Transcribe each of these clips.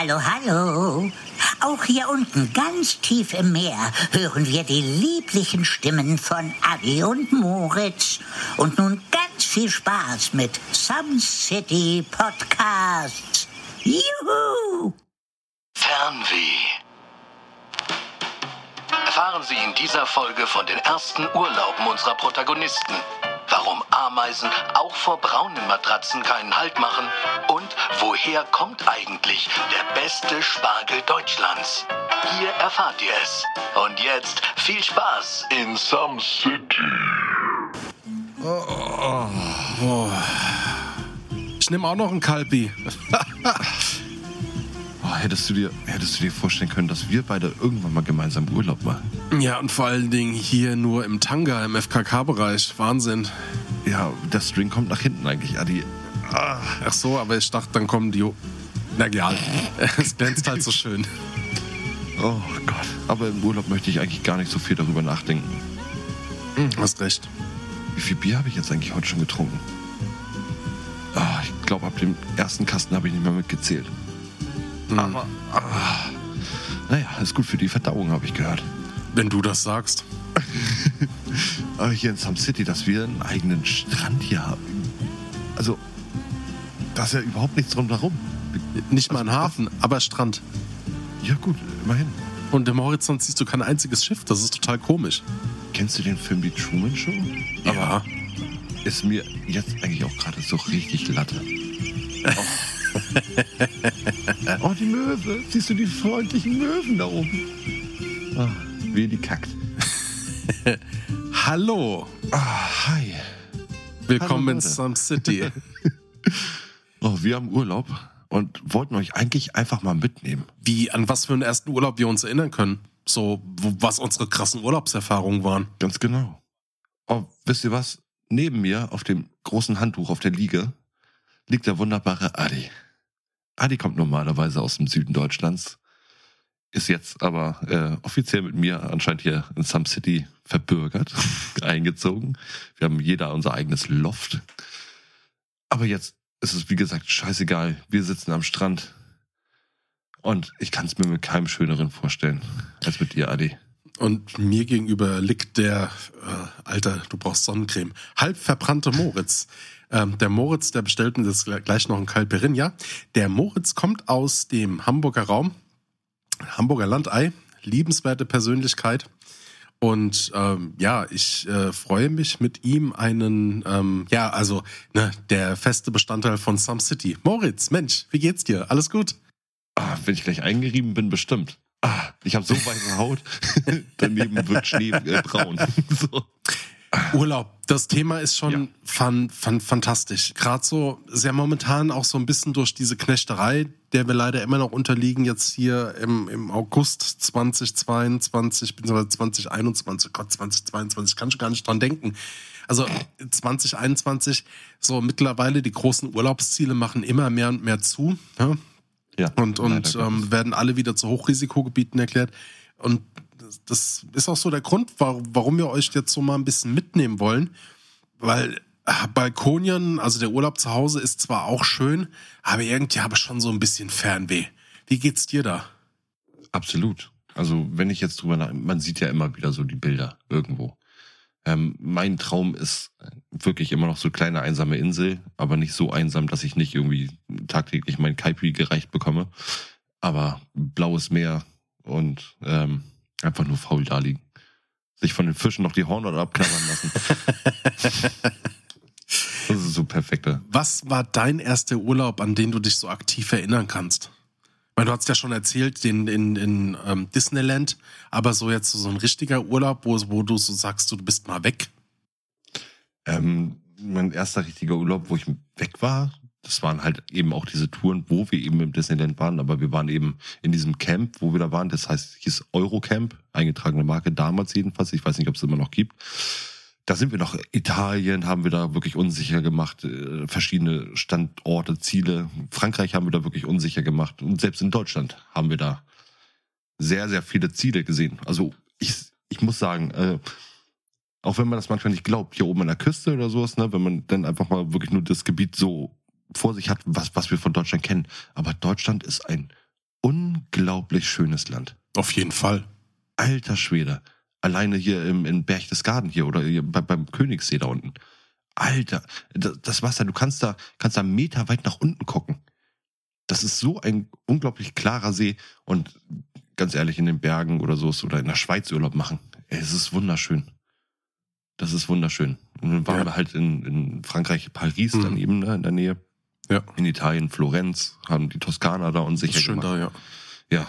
Hallo, hallo. Auch hier unten, ganz tief im Meer, hören wir die lieblichen Stimmen von Adi und Moritz. Und nun ganz viel Spaß mit Some City Podcasts. Juhu! Fernweh. Erfahren Sie in dieser Folge von den ersten Urlauben unserer Protagonisten. Warum Ameisen auch vor braunen Matratzen keinen Halt machen und woher kommt eigentlich der beste Spargel Deutschlands? Hier erfahrt ihr es. Und jetzt viel Spaß in Some City. Ich nehme auch noch einen Kalbi. Oh, hättest, du dir, hättest du dir vorstellen können, dass wir beide irgendwann mal gemeinsam Urlaub machen? Ja, und vor allen Dingen hier nur im Tanga, im FKK-Bereich. Wahnsinn. Ja, der String kommt nach hinten eigentlich, Adi. Ah, Ach so, aber ich dachte, dann kommen die... Na egal. Es glänzt halt so schön. oh Gott. Aber im Urlaub möchte ich eigentlich gar nicht so viel darüber nachdenken. Hast recht. Wie viel Bier habe ich jetzt eigentlich heute schon getrunken? Ah, ich glaube, ab dem ersten Kasten habe ich nicht mehr mitgezählt. Aber, ah, naja, ist gut für die Verdauung, habe ich gehört. Wenn du das sagst. Aber hier in Some City, dass wir einen eigenen Strand hier haben. Also, da ist ja überhaupt nichts drumherum. Nicht mal ein Hafen, aber Strand. Ja gut, immerhin. Und im Horizont siehst du kein einziges Schiff. Das ist total komisch. Kennst du den Film Die Truman Show? Ja. Ist mir jetzt eigentlich auch gerade so richtig Latte. Oh. oh, die Möwe. Siehst du die freundlichen Möwen da oben? Ah, wie die kackt. Hallo. Ah, hi. Willkommen Hallo, in. Some City. Oh, wir haben Urlaub und wollten euch eigentlich einfach mal mitnehmen. Wie, an was für einen ersten Urlaub wir uns erinnern können. So, was unsere krassen Urlaubserfahrungen waren. Ganz genau. Oh, wisst ihr was? Neben mir auf dem großen Handtuch auf der Liege liegt der wunderbare Adi. Adi kommt normalerweise aus dem Süden Deutschlands, ist jetzt aber äh, offiziell mit mir anscheinend hier in Some City verbürgert, eingezogen. Wir haben jeder unser eigenes Loft. Aber jetzt ist es, wie gesagt, scheißegal. Wir sitzen am Strand. Und ich kann es mir mit keinem Schöneren vorstellen als mit dir, Adi. Und mir gegenüber liegt der, äh, Alter, du brauchst Sonnencreme, halb verbrannte Moritz. Ähm, der Moritz, der bestellt uns jetzt gleich noch ein Calperinja. Der Moritz kommt aus dem Hamburger Raum, Hamburger Landei, liebenswerte Persönlichkeit. Und ähm, ja, ich äh, freue mich mit ihm einen, ähm, ja, also ne, der feste Bestandteil von Some City. Moritz, Mensch, wie geht's dir? Alles gut? Ah, wenn ich gleich eingerieben bin, bestimmt. Ah, ich habe so weiße Haut. Daneben wird Schnee äh, braun. so. Urlaub, das Thema ist schon Ja. fan, fan, fantastisch. Gerade so, sehr momentan auch so ein bisschen durch diese Knechterei, der wir leider immer noch unterliegen, jetzt hier im, im August 2022, bzw. 2021, Gott, 2022, kann ich gar nicht dran denken. Also 2021, so mittlerweile die großen Urlaubsziele machen immer mehr und mehr zu. Ja? Ja, und, und ähm, werden alle wieder zu Hochrisikogebieten erklärt. Und das, ist auch so der Grund, warum, warum wir euch jetzt so mal ein bisschen mitnehmen wollen. Weil äh, Balkonien, also der Urlaub zu Hause ist zwar auch schön, aber irgendwie habe ich schon so ein bisschen Fernweh. Wie geht's dir da? Absolut. Also wenn ich jetzt drüber nach, man sieht ja immer wieder so die Bilder irgendwo. Ähm, mein Traum ist wirklich immer noch so kleine einsame Insel, aber nicht so einsam, dass ich nicht irgendwie tagtäglich mein Kaipi gereicht bekomme. Aber blaues Meer und ähm, einfach nur faul da liegen. Sich von den Fischen noch die Hornhaut abknabbern lassen. das ist so perfekte. Was war dein erster Urlaub, an den du dich so aktiv erinnern kannst? Weil du hast ja schon erzählt, den in, in ähm, Disneyland, aber so jetzt so ein richtiger Urlaub, wo, wo du so sagst, du bist mal weg. Ähm, mein erster richtiger Urlaub, wo ich weg war, das waren halt eben auch diese Touren, wo wir eben im Disneyland waren, aber wir waren eben in diesem Camp, wo wir da waren, das heißt, hieß Eurocamp, eingetragene Marke damals jedenfalls, ich weiß nicht, ob es immer noch gibt. Da sind wir noch Italien, haben wir da wirklich unsicher gemacht, äh, verschiedene Standorte, Ziele. Frankreich haben wir da wirklich unsicher gemacht und selbst in Deutschland haben wir da sehr, sehr viele Ziele gesehen. Also ich, ich muss sagen, äh, auch wenn man das manchmal nicht glaubt, hier oben an der Küste oder sowas, ne, wenn man dann einfach mal wirklich nur das Gebiet so vor sich hat, was, was wir von Deutschland kennen. Aber Deutschland ist ein unglaublich schönes Land. Auf jeden Fall. Alter Schwede. Alleine hier im, in Berchtesgaden hier oder hier bei, beim Königssee da unten. Alter, das, das Wasser, du kannst da, kannst da Meter weit nach unten gucken. Das ist so ein unglaublich klarer See und ganz ehrlich, in den Bergen oder so oder in der Schweiz Urlaub machen. Es ist wunderschön. Das ist wunderschön. Und dann waren Ja. wir halt in, in Frankreich, Paris Mhm. dann eben, ne, in der Nähe. Ja. In Italien, Florenz, haben die Toskana da und ist schön gemacht. da, ja. Ja.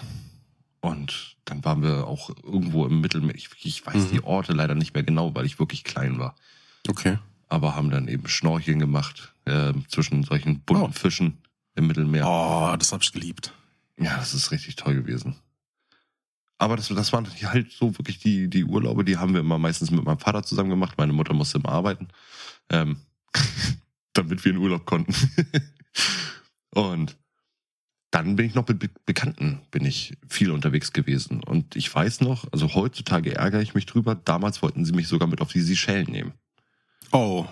Und dann waren wir auch irgendwo im Mittelmeer. Ich, ich weiß Mhm. die Orte leider nicht mehr genau, weil ich wirklich klein war. Okay. Aber haben dann eben Schnorcheln gemacht äh, zwischen solchen bunten Oh. Fischen im Mittelmeer. Oh, das hab ich geliebt. Ja, das ist richtig toll gewesen. Aber das, das waren halt so wirklich die, die Urlaube, die haben wir immer meistens mit meinem Vater zusammen gemacht. Meine Mutter musste immer arbeiten, ähm, damit wir in Urlaub konnten. Und dann bin ich noch mit Be Bekannten, bin ich viel unterwegs gewesen. Und ich weiß noch, also heutzutage ärgere ich mich drüber, damals wollten sie mich sogar mit auf die Seychellen nehmen. Oh,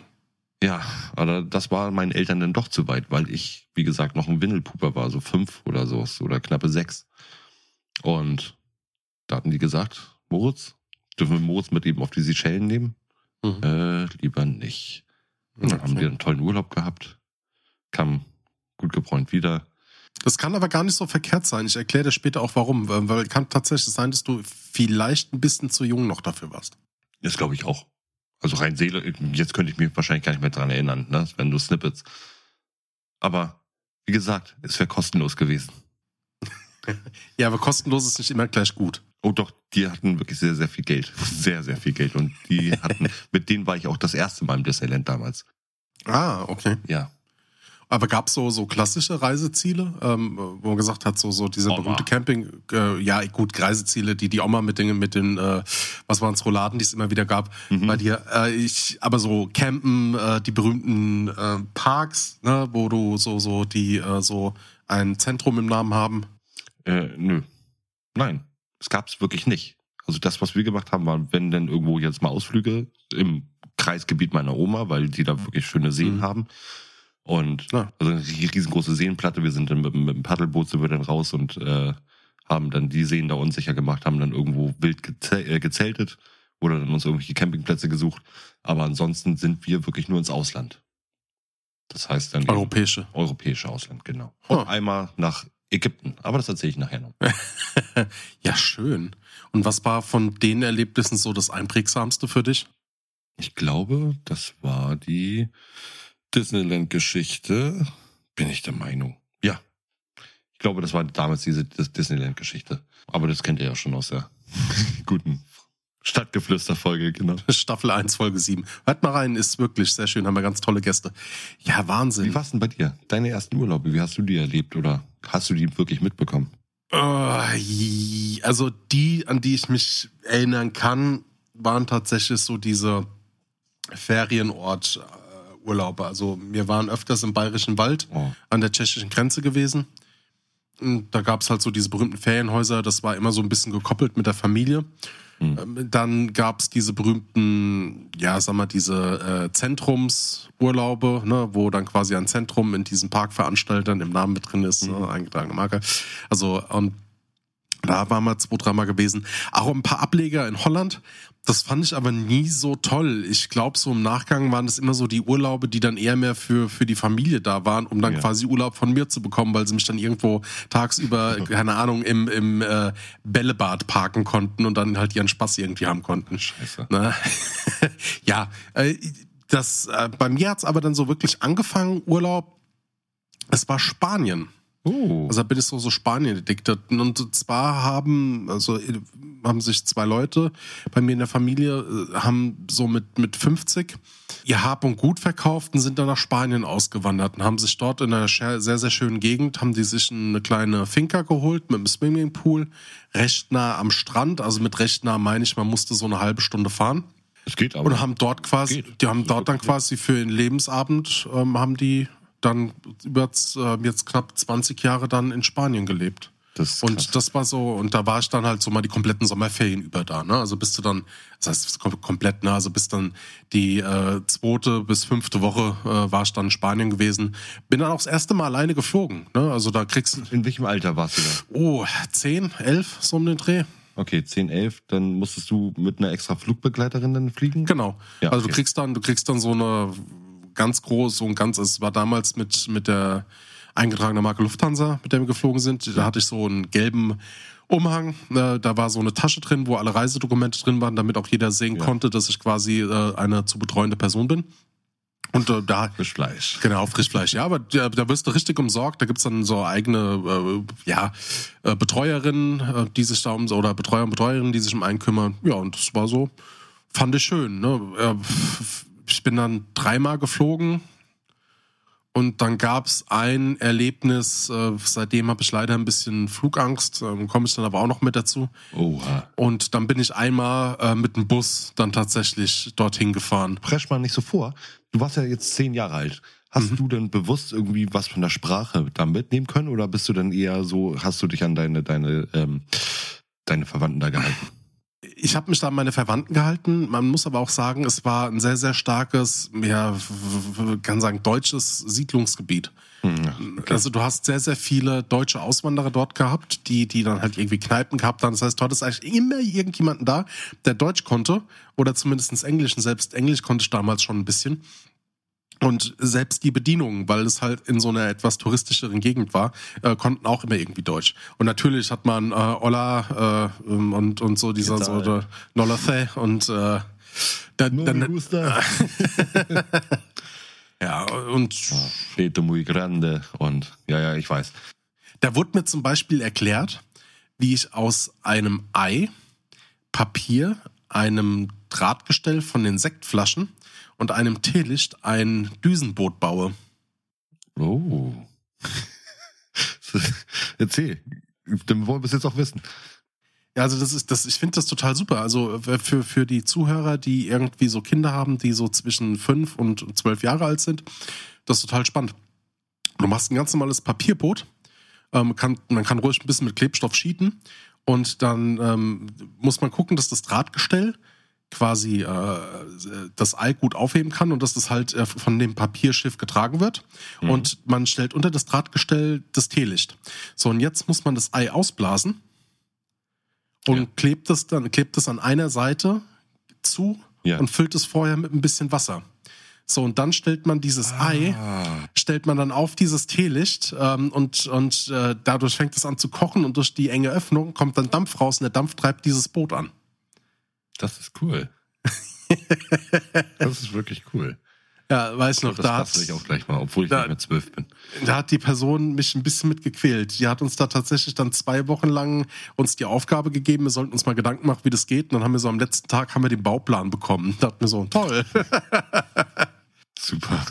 Ja, aber das war meinen Eltern dann doch zu weit, weil ich, wie gesagt, noch ein Windelpuper war, so fünf oder so, oder knappe sechs. Und da hatten die gesagt, Moritz, dürfen wir Moritz mit eben auf die Seychellen nehmen? Mhm. Äh, lieber nicht. Und dann haben wir einen tollen Urlaub gehabt, kam gut gebräunt wieder. Das kann aber gar nicht so verkehrt sein. Ich erkläre dir später auch warum. Weil kann tatsächlich sein, dass du vielleicht ein bisschen zu jung noch dafür warst. Das glaube ich auch. Also rein Seele, jetzt könnte ich mich wahrscheinlich gar nicht mehr dran erinnern, ne? Das wären nur Snippets. Aber, wie gesagt, es wäre kostenlos gewesen. Ja, aber kostenlos ist nicht immer gleich gut. Oh doch, die hatten wirklich sehr, sehr viel Geld. Sehr, sehr viel Geld. Und die hatten, mit denen war ich auch das erste Mal im Disneyland damals. Ah, okay. Ja. Aber gab es so, so klassische Reiseziele, ähm, wo man gesagt hat, so, so diese Oma. berühmte Camping, äh, ja gut, Reiseziele, die die Oma mit den, mit den äh, was waren es, Rouladen, die es immer wieder gab, Mhm. bei dir. Äh, ich, aber so Campen, äh, die berühmten äh, Parks, ne, wo du so, so, die äh, so ein Zentrum im Namen haben. Äh, nö. Nein, es gab's wirklich nicht. Also das, was wir gemacht haben, war, wenn denn irgendwo jetzt mal Ausflüge im Kreisgebiet meiner Oma, weil die da wirklich schöne Seen Mhm. haben. Und Ja. also eine riesengroße Seenplatte. Wir sind dann mit, mit dem Paddelboot sind wir dann raus und äh, haben dann die Seen da unsicher gemacht, haben dann irgendwo wild geze äh, gezeltet oder dann uns irgendwelche Campingplätze gesucht. Aber ansonsten sind wir wirklich nur ins Ausland. Das heißt dann Europäische. europäische Ausland, genau. Und Huh. einmal nach Ägypten. Aber das erzähle ich nachher noch. ja, schön. Und was war von den Erlebnissen so das einprägsamste für dich? Ich glaube, das war die Disneyland-Geschichte. Bin ich der Meinung. Ja. Ich glaube, das war damals diese Dis- Disneyland-Geschichte. Aber das kennt ihr ja schon aus der guten Stadtgeflüster-Folge, genau. Staffel 1, Folge 7. Hört mal rein, ist wirklich sehr schön, haben wir ganz tolle Gäste. Ja, Wahnsinn. Wie war's denn bei dir? Deine ersten Urlaube, wie hast du die erlebt oder hast du die wirklich mitbekommen? Äh, Also die, an die ich mich erinnern kann, waren tatsächlich so diese Ferienort-Urlaube. Also wir waren öfters im Bayerischen Wald Oh. an der tschechischen Grenze gewesen. Und da gab es halt so diese berühmten Ferienhäuser, das war immer so ein bisschen gekoppelt mit der Familie. Hm. Ähm, Dann gab es diese berühmten, ja, sag mal, diese äh, Zentrumsurlaube, ne, wo dann quasi ein Zentrum in diesen Parkveranstaltern im Namen mit drin ist, Mhm. ne, eingetragene Marke. Also, und da waren wir zwei, dreimal gewesen. Auch ein paar Ableger in Holland. Das fand ich aber nie so toll. Ich glaube, so im Nachgang waren das immer so die Urlaube, die dann eher mehr für, für die Familie da waren, um dann Ja. quasi Urlaub von mir zu bekommen, weil sie mich dann irgendwo tagsüber, keine Ahnung, im, im äh, Bällebad parken konnten und dann halt ihren Spaß irgendwie haben konnten. Scheiße. Ne? ja, äh, das, äh, bei mir hat's aber dann so wirklich angefangen, Urlaub. Es war Spanien. Oh. Also da bin ich so, so Spanien addicted. Und zwar haben, also haben sich zwei Leute bei mir in der Familie, äh, haben so mit, mit 50 ihr Hab und Gut verkauft und sind dann nach Spanien ausgewandert und haben sich dort in einer sehr, sehr schönen Gegend, haben die sich eine kleine Finca geholt mit einem Swimmingpool, recht nah am Strand. Also mit recht nah meine ich, man musste so eine halbe Stunde fahren. es geht aber. Und haben dort quasi, Geht. die haben dort dann quasi für den Lebensabend, ähm, haben die dann über äh, jetzt knapp 20 Jahre dann in Spanien gelebt. Das. Und das war so, und da war ich dann halt so mal die kompletten Sommerferien über da, ne? Also bist du dann, das heißt kom- komplett, ne? Also bis dann die äh, zweite bis fünfte Woche äh, war ich dann in Spanien gewesen. Bin dann auch das erste Mal alleine geflogen, ne? Also da kriegst du, In welchem Alter warst du da? oh, zehn, elf, so um den Dreh. Okay, 10, 11, dann musstest du mit einer extra Flugbegleiterin dann fliegen? Genau. Ja, also du okay. kriegst dann, du kriegst dann so eine ganz groß, ein ganz, es war damals mit, mit der eingetragenen Marke Lufthansa, mit der wir geflogen sind. Da hatte ich so einen gelben Umhang. Äh, da war so eine Tasche drin, wo alle Reisedokumente drin waren, damit auch jeder sehen Ja. konnte, dass ich quasi äh, eine zu betreuende Person bin. Und äh, da Frisch Fleisch. Genau, Frischfleisch. Ja, aber da, da wirst du richtig umsorgt. Da gibt's dann so eigene äh, ja, äh, Betreuerinnen, äh, die sich da um, oder Betreuer und Betreuerinnen, die sich um einen kümmern. Ja, und das war so, fand ich schön. Ne? Äh, Ich bin dann dreimal geflogen und dann gab's ein Erlebnis, äh, seitdem habe ich leider ein bisschen Flugangst, ähm, komme ich dann aber auch noch mit dazu. Oha. Und dann bin ich einmal äh, mit dem Bus dann tatsächlich dorthin gefahren. Presch mal nicht so vor. Du warst ja jetzt zehn Jahre alt. Hast Mhm. du denn bewusst irgendwie was von der Sprache da mitnehmen können oder bist du dann eher so, hast du dich an deine, deine, ähm, deine Verwandten da gehalten? Ich habe mich da an meine Verwandten gehalten. Man muss aber auch sagen, es war ein sehr, sehr starkes, ja, kann sagen, deutsches Siedlungsgebiet. Hm, Also du hast sehr, sehr viele deutsche Auswanderer dort gehabt, die, die dann halt irgendwie Kneipen gehabt haben. Das heißt, du hattest eigentlich immer irgendjemanden da, der Deutsch konnte oder zumindest Englisch. Und selbst Englisch konnte ich damals schon ein bisschen. Und selbst die Bedienungen, weil es halt in so einer etwas touristischeren Gegend war, äh, konnten auch immer irgendwie Deutsch. Und natürlich hat man äh, Ola äh, ähm, und, und so dieser so Tal? der Nollathe und äh, dann, dann, ja, und Fete muy grande und ja, ja, ich weiß. Da wurde mir zum Beispiel erklärt, wie ich aus einem Ei, Papier, einem Drahtgestell von den Sektflaschen und einem Teelicht ein Düsenboot baue. Oh. Erzähl. Dann wollen wir es jetzt auch wissen. Ja, also das ist, das, ich finde das total super. Also äh, für, für die Zuhörer, die irgendwie so Kinder haben, die so zwischen fünf und zwölf Jahre alt sind, das ist total spannend. Du machst ein ganz normales Papierboot. Ähm, kann, man kann ruhig ein bisschen mit Klebstoff schieten. Und dann ähm, muss man gucken, dass das Drahtgestell quasi äh, das Ei gut aufheben kann und dass das halt äh, von dem Papierschiff getragen wird. Mhm. Und man stellt unter das Drahtgestell das Teelicht. So, und jetzt muss man das Ei ausblasen und Ja. klebt es dann, klebt es an einer Seite zu Ja. und füllt es vorher mit ein bisschen Wasser. So, und dann stellt man dieses Ei, Ah, stellt man dann auf dieses Teelicht ähm, und, und äh, dadurch fängt es an zu kochen und durch die enge Öffnung kommt dann Dampf raus und der Dampf treibt dieses Boot an. Das ist cool. das ist wirklich cool. Ja, weiß noch, Das da bastel ich auch gleich mal, obwohl ich da- nicht mehr zwölf bin. da hat die Person mich ein bisschen mitgequält. Die hat uns da tatsächlich dann zwei Wochen lang uns die Aufgabe gegeben, wir sollten uns mal Gedanken machen, wie das geht. Und dann haben wir so am letzten Tag haben wir den Bauplan bekommen. Da hatten wir so, toll. Super.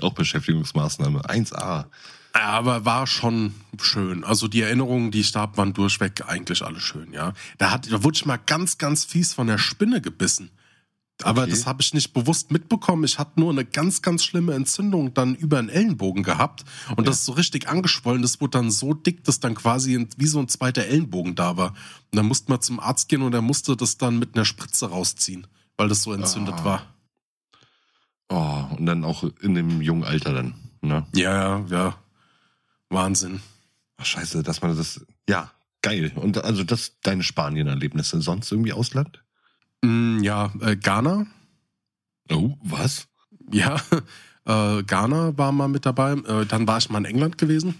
auch Beschäftigungsmaßnahme. 1a. Ja, aber war schon schön. Also die Erinnerungen, die ich da hab, waren durchweg eigentlich alle schön, ja. Da, hat, da wurde ich mal ganz, ganz fies von der Spinne gebissen. Aber Okay. das habe ich nicht bewusst mitbekommen. Ich hatte nur eine ganz, ganz schlimme Entzündung dann über den Ellenbogen gehabt. Und das ist so richtig angeschwollen. Das wurde dann so dick, dass dann quasi wie so ein zweiter Ellenbogen da war. Und dann musste man zum Arzt gehen und er musste das dann mit einer Spritze rausziehen, weil das so entzündet Ah. war. Oh, und dann auch in dem jungen Alter dann. Ne? Ja, ja, ja. Wahnsinn. Ach, scheiße, dass man das. Ja, geil. Und also das deine Spanien-Erlebnisse. Sonst irgendwie Ausland? Mm, ja, äh, Ghana. Oh, was? Ja, äh, Ghana war mal mit dabei. Äh, dann war ich mal in England gewesen.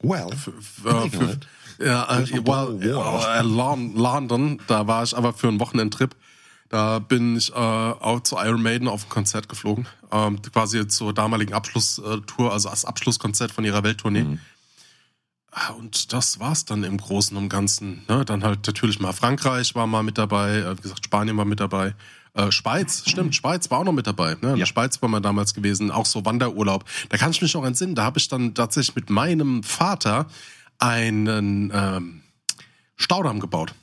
Well. F äh, England? ja, äh, doch well, äh, Lon- London. Da war ich aber für einen Wochenendtrip. Da bin ich äh, auch zu Iron Maiden auf ein Konzert geflogen. Ähm, quasi zur damaligen Abschlusstour, also als Abschlusskonzert von ihrer Welttournee. Mhm. Ah, Und das war's dann im Großen und Ganzen. Ne? Dann halt natürlich mal Frankreich war mal mit dabei, äh, wie gesagt, Spanien war mit dabei. Äh, Schweiz, stimmt, Schweiz war auch noch mit dabei. Ne? In Ja. der Schweiz war man damals gewesen, auch so Wanderurlaub. Da kann ich mich noch entsinnen, da habe ich dann tatsächlich mit meinem Vater einen ähm, Staudamm gebaut.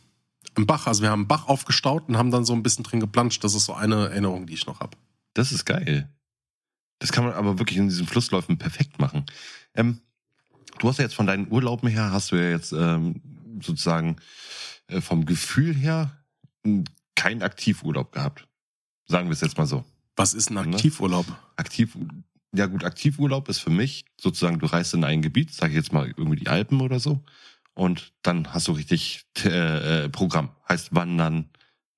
Im Bach, also wir haben einen Bach aufgestaut und haben dann so ein bisschen drin geplanscht. Das ist so eine Erinnerung, die ich noch habe. Das ist geil. Das kann man aber wirklich in diesen Flussläufen perfekt machen. Ähm, du hast ja jetzt von deinen Urlauben her, hast du ja jetzt ähm, sozusagen äh, vom Gefühl her m, keinen Aktivurlaub gehabt. Sagen wir es jetzt mal so. Was ist ein Ne? Aktivurlaub? Aktiv, ja gut, Aktivurlaub ist für mich sozusagen, du reist in ein Gebiet, sage ich jetzt mal irgendwie die Alpen oder so, und dann hast du richtig äh, äh, Programm. Heißt Wandern,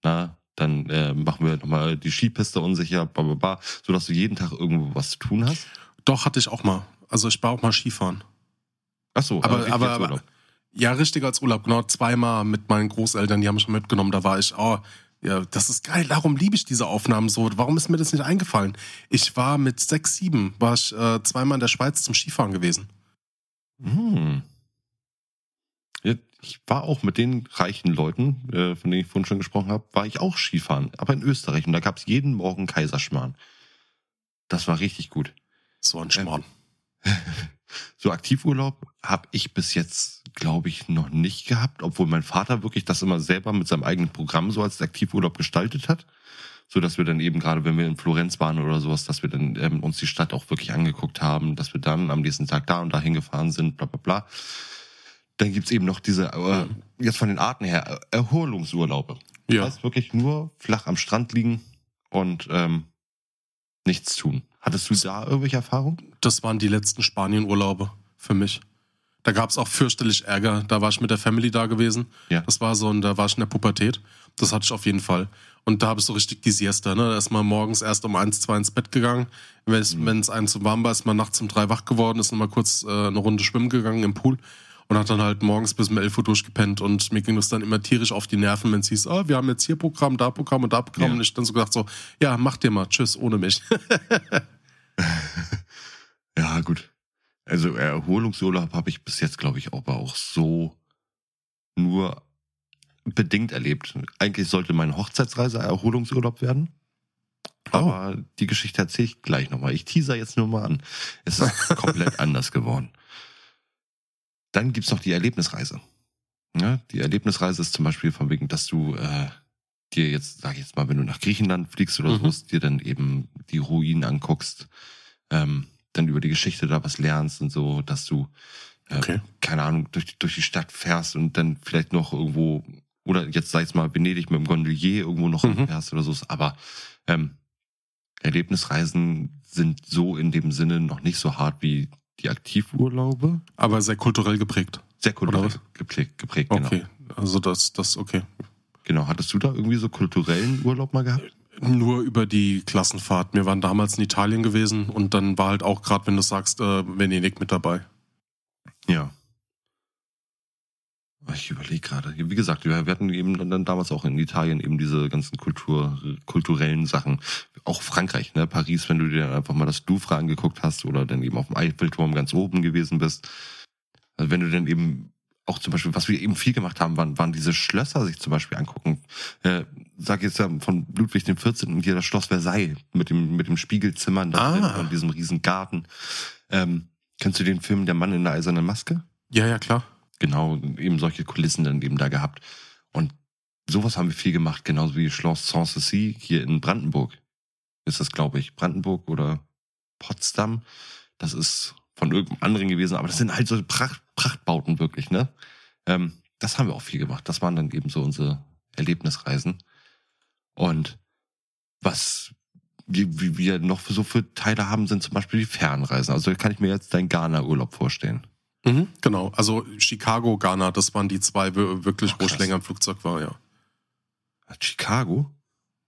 na, dann äh, machen wir nochmal die Skipiste unsicher, bla, bla, bla, sodass du jeden Tag irgendwo was zu tun hast. Doch, hatte ich auch mal. Also ich war auch mal Skifahren. Ach so, Aber- richtig aber- aber-. Ja, richtig als Urlaub, genau. Zweimal mit meinen Großeltern, die haben mich schon mitgenommen. Da war ich, oh, ja, das ist geil. Darum liebe ich diese Aufnahmen so. Warum ist mir das nicht eingefallen? Ich war mit sechs, sieben, war ich äh, zweimal in der Schweiz zum Skifahren gewesen. Hm. Ich war auch mit den reichen Leuten, äh, von denen ich vorhin schon gesprochen habe, war ich auch Skifahren, aber in Österreich. Und da gab es jeden Morgen Kaiserschmarrn. Das war richtig gut. So ein Schmarrn. So Aktivurlaub habe ich bis jetzt, glaube ich, noch nicht gehabt, obwohl mein Vater wirklich das immer selber mit seinem eigenen Programm so als Aktivurlaub gestaltet hat. So dass wir dann eben gerade, wenn wir in Florenz waren oder sowas, dass wir dann ähm, uns die Stadt auch wirklich angeguckt haben, dass wir dann am nächsten Tag da und da hingefahren sind, bla bla bla. Dann gibt's eben noch diese, äh, jetzt von den Arten her, äh, Erholungsurlaube. Das Ja. heißt wirklich nur flach am Strand liegen und ähm, nichts tun. Hattest du da irgendwelche Erfahrungen? Das waren die letzten Spanien-Urlaube für mich. Da gab es auch fürchterlich Ärger. Da war ich mit der Family da gewesen. Ja. Das war so, und da war ich in der Pubertät. Das hatte ich auf jeden Fall. Und da habe ich so richtig die Siesta, ne? Da ist man morgens erst um eins, zwei ins Bett gegangen. Wenn es Mhm. es einem zu warm war, ist man nachts um drei wach geworden, ist nochmal kurz äh, eine Runde schwimmen gegangen im Pool und hat dann halt morgens bis um 11 Uhr durchgepennt. Und mir ging das dann immer tierisch auf die Nerven, wenn es hieß, ah, wir haben jetzt hier Programm, da Programm und da Programm. Ja. Und ich dann so gedacht so, ja, mach dir mal, tschüss, ohne mich. Ja, gut. Also Erholungsurlaub habe ich bis jetzt, glaube ich, aber auch so nur bedingt erlebt. Eigentlich sollte meine Hochzeitsreise Erholungsurlaub werden. Aber die Geschichte erzähle ich gleich nochmal. Ich teaser jetzt nur mal an. Es ist komplett anders geworden. Dann gibt's noch die Erlebnisreise. Ja, die Erlebnisreise ist zum Beispiel von wegen, dass du äh, dir jetzt, sag ich jetzt mal, wenn du nach Griechenland fliegst oder Mhm. so, dir dann eben die Ruinen anguckst, ähm, dann über die Geschichte da was lernst und so, dass du, äh, Okay. keine Ahnung, durch, die- durch die Stadt fährst und dann vielleicht noch irgendwo, oder jetzt sag ich mal, Venedig mit dem Gondelier irgendwo noch Mhm. fährst oder so. Aber ähm, Erlebnisreisen sind so in dem Sinne noch nicht so hart wie die Aktivurlaube. Aber sehr kulturell geprägt. Sehr kulturell geprägt, geprägt genau. Okay. Also das, das, okay. genau. Hattest du da irgendwie so kulturellen Urlaub mal gehabt? Nur über die Klassenfahrt. Wir waren damals in Italien gewesen und dann war halt auch gerade, wenn du sagst, äh, Venedig mit dabei. Ja. Ich überlege gerade. Wie gesagt, wir wir hatten eben dann- damals auch in Italien eben diese ganzen Kultur, kulturellen Sachen. Auch Frankreich, ne? Paris, wenn du dir einfach mal das Louvre angeguckt hast oder dann eben auf dem Eiffelturm ganz oben gewesen bist. Also wenn du dann eben auch zum Beispiel, was wir eben viel gemacht haben, waren, waren diese Schlösser sich zum Beispiel angucken. Äh, sag jetzt ja von Ludwig dem 14. hier das Schloss Versailles mit dem, mit dem Spiegelzimmern da Ah. drin und diesem riesen Garten. Ähm, kennst du den Film Der Mann in der eisernen Maske? Ja, ja, klar. Genau eben solche Kulissen dann eben da gehabt. Und sowas haben wir viel gemacht, genauso wie Schloss Sanssouci hier in Brandenburg. Ist das, glaube ich, Brandenburg oder Potsdam. Das ist von irgendeinem anderen gewesen, aber das sind halt so Pracht, Prachtbauten wirklich, ne? Ähm, das haben wir auch viel gemacht. Das waren dann eben so unsere Erlebnisreisen. Und was wir noch so für Teile haben, sind zum Beispiel die Fernreisen. Also kann ich mir jetzt deinen Ghana-Urlaub vorstellen. Mhm, genau. Also Chicago, Ghana, das waren die zwei wir- wirklich, Oh, wo ich länger im Flugzeug war, ja. Chicago?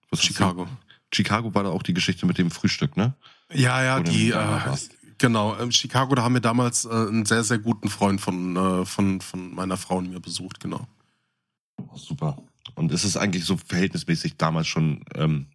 Was Chicago. Chicago war da auch die Geschichte mit dem Frühstück, ne? Ja, ja, du die, in äh, genau, ähm, Chicago, da haben wir damals äh, einen sehr, sehr guten Freund von, äh, von, von meiner Frau und mir besucht, genau. Super. Und ist es eigentlich so verhältnismäßig damals schon, ähm,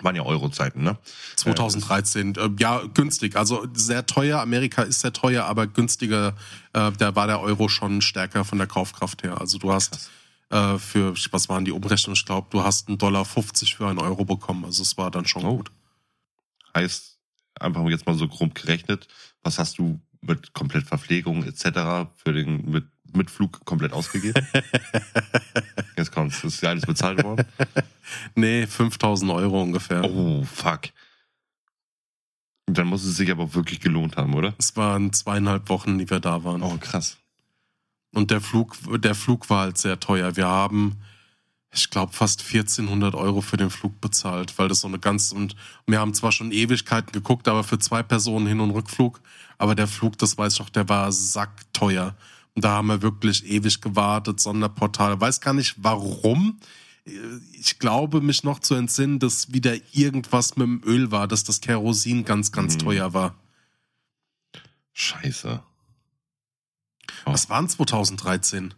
waren ja Euro-Zeiten, ne? 2013, äh, ja, günstig. Also sehr teuer. Amerika ist sehr teuer, aber günstiger. Äh, da war der Euro schon stärker von der Kaufkraft her. Also du hast äh, für, was waren die Umrechnungen? Ich glaube, du hast einen Dollar 50 für einen Euro bekommen. Also es war dann schon Oh. gut. Heißt, einfach jetzt mal so grob gerechnet, was hast du mit komplett Verpflegung etc. für den mit, mit Flug komplett ausgegeben? jetzt kommt's, das ist ja alles bezahlt worden. Nee, 5000 Euro ungefähr. Oh, fuck. Dann muss es sich aber auch wirklich gelohnt haben, oder? Es waren zweieinhalb Wochen, die wir da waren. Oh, krass. Und der Flug, der Flug war halt sehr teuer. Wir haben, ich glaube, fast 1400 Euro für den Flug bezahlt, weil das so eine ganz, und wir haben zwar schon Ewigkeiten geguckt, aber für zwei Personen Hin- und Rückflug. Aber der Flug, das weiß ich noch, der war sackteuer. Da haben wir wirklich ewig gewartet, Sonderportale. Weiß gar nicht warum. Ich glaube, mich noch zu entsinnen, dass wieder irgendwas mit dem Öl war, dass das Kerosin ganz, ganz Mhm. teuer war. Scheiße. Oh. Was waren 2013?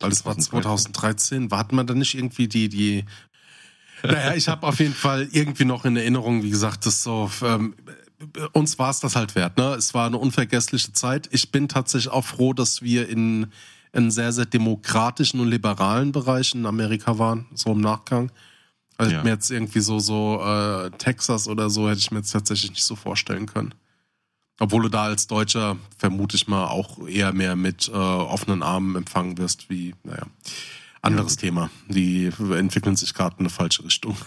Weil es war 2013. 2013. War, hatten wir da nicht irgendwie die, die. Naja, ich habe auf jeden Fall irgendwie noch in Erinnerung, wie gesagt, das so. Ähm, uns war es das halt wert, ne? Es war eine unvergessliche Zeit. Ich bin tatsächlich auch froh, dass wir in, in sehr, sehr demokratischen und liberalen Bereichen in Amerika waren, so im Nachgang. Also Ja. ich mir jetzt irgendwie so, so äh, Texas oder so hätte ich mir jetzt tatsächlich nicht so vorstellen können. Obwohl du da als Deutscher, vermute ich mal, auch eher mehr mit äh, offenen Armen empfangen wirst, wie, naja, anderes Ja. Thema. Die entwickeln sich gerade in eine falsche Richtung.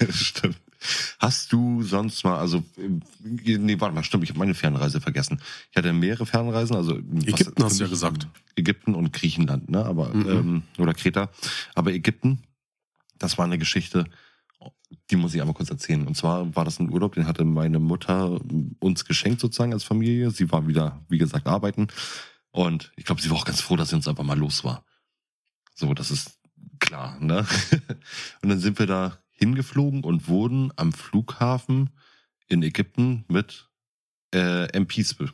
Ja, stimmt. Hast du sonst mal, also, äh, nee, warte mal, stimmt, ich habe meine Fernreise vergessen. Ich hatte mehrere Fernreisen, also Ägypten hast du ja gesagt. Ägypten und Griechenland, ne? Aber Mhm. ähm, oder Kreta. Aber Ägypten, das war eine Geschichte, die muss ich einmal kurz erzählen. Und zwar war das ein Urlaub, den hatte meine Mutter uns geschenkt sozusagen als Familie. Sie war wieder, wie gesagt, arbeiten. Und ich glaube, sie war auch ganz froh, dass sie uns einfach mal los war. So, das ist klar, ne? Und dann sind wir da hingeflogen und wurden am Flughafen in Ägypten mit äh, MPs be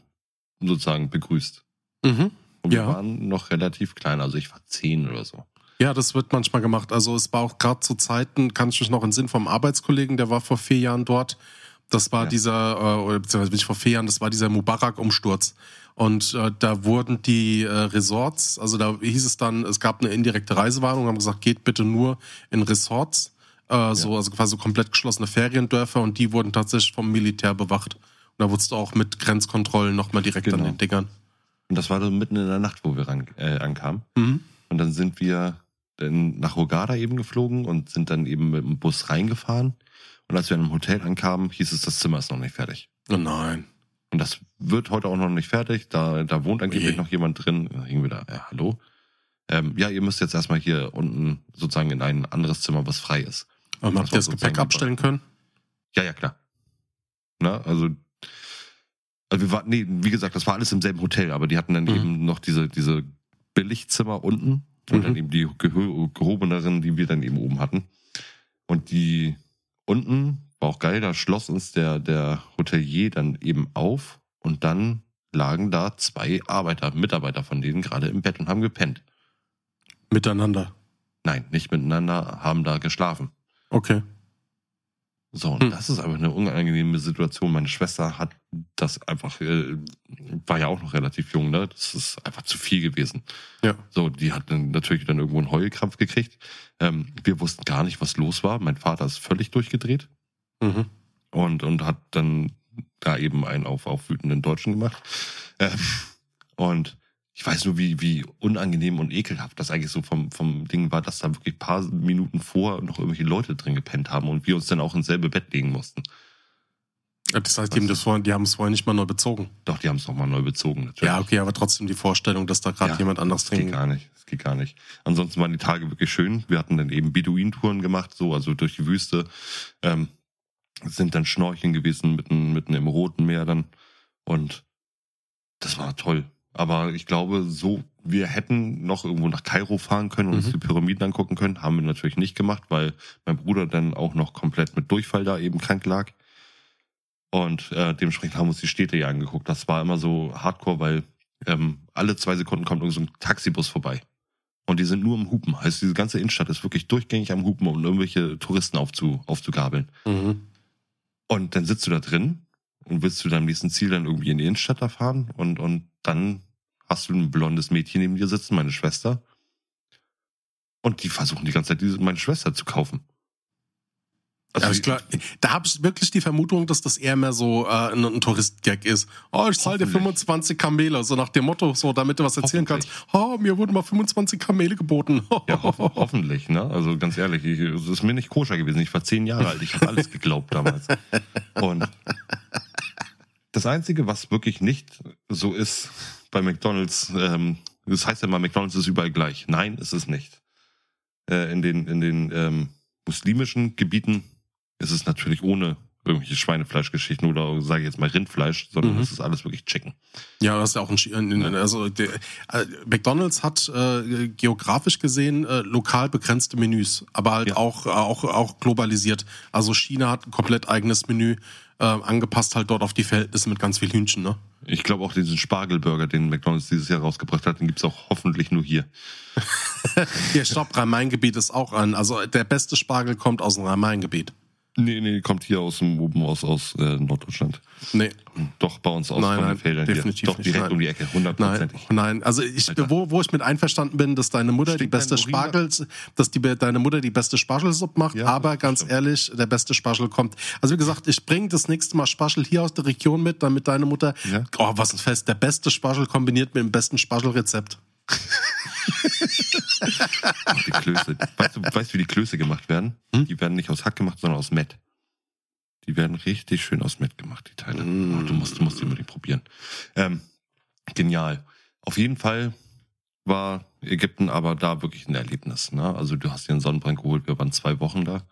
sozusagen begrüßt. Mhm. Und wir Ja. waren noch relativ klein, also ich war zehn oder so. Ja, das wird manchmal gemacht. Also es war auch gerade zu Zeiten, kann ich mich noch in Sinn vom Arbeitskollegen, der war vor vier Jahren dort. Das war Ja. dieser, äh, oder beziehungsweise nicht vor vier Jahren, das war dieser Mubarak-Umsturz. Und äh, da wurden die äh, Resorts, also da hieß es dann, es gab eine indirekte Reisewarnung, haben gesagt, geht bitte nur in Resorts, äh, so, also quasi komplett geschlossene Feriendörfer und die wurden tatsächlich vom Militär bewacht. Und da wurdest du auch mit Grenzkontrollen nochmal direkt an Genau. den Dingern. Und das war so mitten in der Nacht, wo wir ran, äh, ankamen. Mhm. Und dann sind wir dann nach Hogada eben geflogen und sind dann eben mit dem Bus reingefahren. Und als wir in einem Hotel ankamen, hieß es, das Zimmer ist noch nicht fertig. Oh nein. Und das wird heute auch noch nicht fertig. Da, da wohnt angeblich Oje. noch jemand drin. Da hingen wir da, ja, hallo? Ähm, ja, ihr müsst jetzt erstmal hier unten sozusagen in ein anderes Zimmer, was frei ist. Aber Das habt ihr das Gepäck abstellen können? Ja, ja, klar. Na, also, also wir waren, nee, wie gesagt, das war alles im selben Hotel, aber die hatten dann Mhm. eben noch diese, diese Billigzimmer unten und Mhm. dann eben die gehobeneren, die wir dann eben oben hatten. Und die unten war auch geil, da schloss uns der, der Hotelier dann eben auf und dann lagen da zwei Arbeiter, Mitarbeiter von denen gerade im Bett und haben gepennt. Miteinander. Nein, nicht miteinander, haben da geschlafen. Okay. So, und Hm. das ist aber eine unangenehme Situation. Meine Schwester hat das einfach, äh, war ja auch noch relativ jung, ne? Das ist einfach zu viel gewesen. Ja. So, die hat dann natürlich dann irgendwo einen Heulkrampf gekriegt. Ähm, wir wussten gar nicht, was los war. Mein Vater ist völlig durchgedreht Mhm. und, und hat dann da eben einen auf, auf wütenden Deutschen gemacht. Ähm, und ich weiß nur, wie, wie unangenehm und ekelhaft das eigentlich so vom, vom Ding war, dass da wirklich paar Minuten vor noch irgendwelche Leute drin gepennt haben und wir uns dann auch ins selbe Bett legen mussten. Das heißt, die haben, das vorhin, die haben es vorher nicht mal neu bezogen. Doch, die haben es nochmal neu bezogen, natürlich. Ja, okay, aber trotzdem die Vorstellung, dass da gerade Ja, jemand anderes Das geht drin. gar nicht. Das geht gar nicht. Ansonsten waren die Tage wirklich schön. Wir hatten dann eben Beduintouren gemacht, so, also durch die Wüste. Ähm, sind dann Schnorcheln gewesen, mitten, mitten im Roten Meer dann. Und das war toll. Aber ich glaube, so, wir hätten noch irgendwo nach Kairo fahren können und uns Mhm. die Pyramiden angucken können. Haben wir natürlich nicht gemacht, weil mein Bruder dann auch noch komplett mit Durchfall da eben krank lag. Und äh, dementsprechend haben wir uns die Städte ja angeguckt. Das war immer so hardcore, weil ähm, alle zwei Sekunden kommt irgend so ein Taxibus vorbei. Und die sind nur am Hupen. Heißt, diese ganze Innenstadt ist wirklich durchgängig am Hupen, um irgendwelche Touristen aufzu, aufzugabeln. Mhm. Und dann sitzt du da drin und willst zu deinem nächsten Ziel dann irgendwie in die Innenstadt da fahren und, und dann hast du ein blondes Mädchen neben dir sitzen, meine Schwester. Und die versuchen die ganze Zeit diese, meine Schwester zu kaufen. Also ich glaub, da habe ich wirklich die Vermutung, dass das eher mehr so äh, ein, ein Touristgag ist. Oh, ich zahle dir Hoffentlich. 25 Kamele, so nach dem Motto, so damit du was erzählen kannst. Oh, mir wurden mal 25 Kamele geboten. Ja, hoff hoffentlich, ne? Also ganz ehrlich, ich, es ist mir nicht koscher gewesen. Ich war zehn Jahre alt, ich habe alles geglaubt damals. Und das Einzige, was wirklich nicht so ist bei McDonalds, ähm, das heißt ja immer, McDonalds ist überall gleich. Nein, ist es nicht. Äh, in den, in den ähm, muslimischen Gebieten ist es natürlich ohne irgendwelche Schweinefleischgeschichten oder sage ich jetzt mal Rindfleisch, sondern Mhm. es ist alles wirklich Chicken. Ja, das ist ja auch ein, also der, äh, McDonald's hat äh, geografisch gesehen äh, lokal begrenzte Menüs, aber halt Ja. auch auch auch globalisiert. Also China hat ein komplett eigenes Menü äh, angepasst halt dort auf die Verhältnisse mit ganz viel Hühnchen, ne? Ich glaube auch diesen Spargelburger, den McDonalds dieses Jahr rausgebracht hat, den gibt's auch hoffentlich nur hier. Ja, stopp, Rhein-Main-Gebiet ist auch an. Also der beste Spargel kommt aus dem Rhein-Main-Gebiet. Nee, nee, kommt hier aus dem oben aus, aus äh, Norddeutschland. Nee, Doch, bei uns aus Nein, nein, Feldern definitiv hier. Doch, direkt nein. um die Ecke, nein, hundertprozentig. nein. Also ich, Alter. wo, wo ich mit einverstanden bin, dass deine Mutter die Stinkt beste Urin nach? Spargel, dass die, deine Mutter die beste Spargelsuppe macht, Ja, aber ganz stimmt. ehrlich, der beste Spargel kommt. Also wie gesagt, ich bringe das nächste Mal Spargel hier aus der Region mit, damit deine Mutter, Ja. oh, was ein Fest, der beste Spargel kombiniert mit dem besten Spargelrezept. Ach, die Klöße. Weißt du, weißt, wie die Klöße gemacht werden? Hm? Die werden nicht aus Hack gemacht, sondern aus Mett. Die werden richtig schön aus Mett gemacht, die Teile. Mm. Oh, du musst, du musst die unbedingt probieren. Ähm, genial. Auf jeden Fall war Ägypten aber da wirklich ein Erlebnis. Ne? Also du hast dir einen Sonnenbrand geholt, wir waren zwei Wochen da.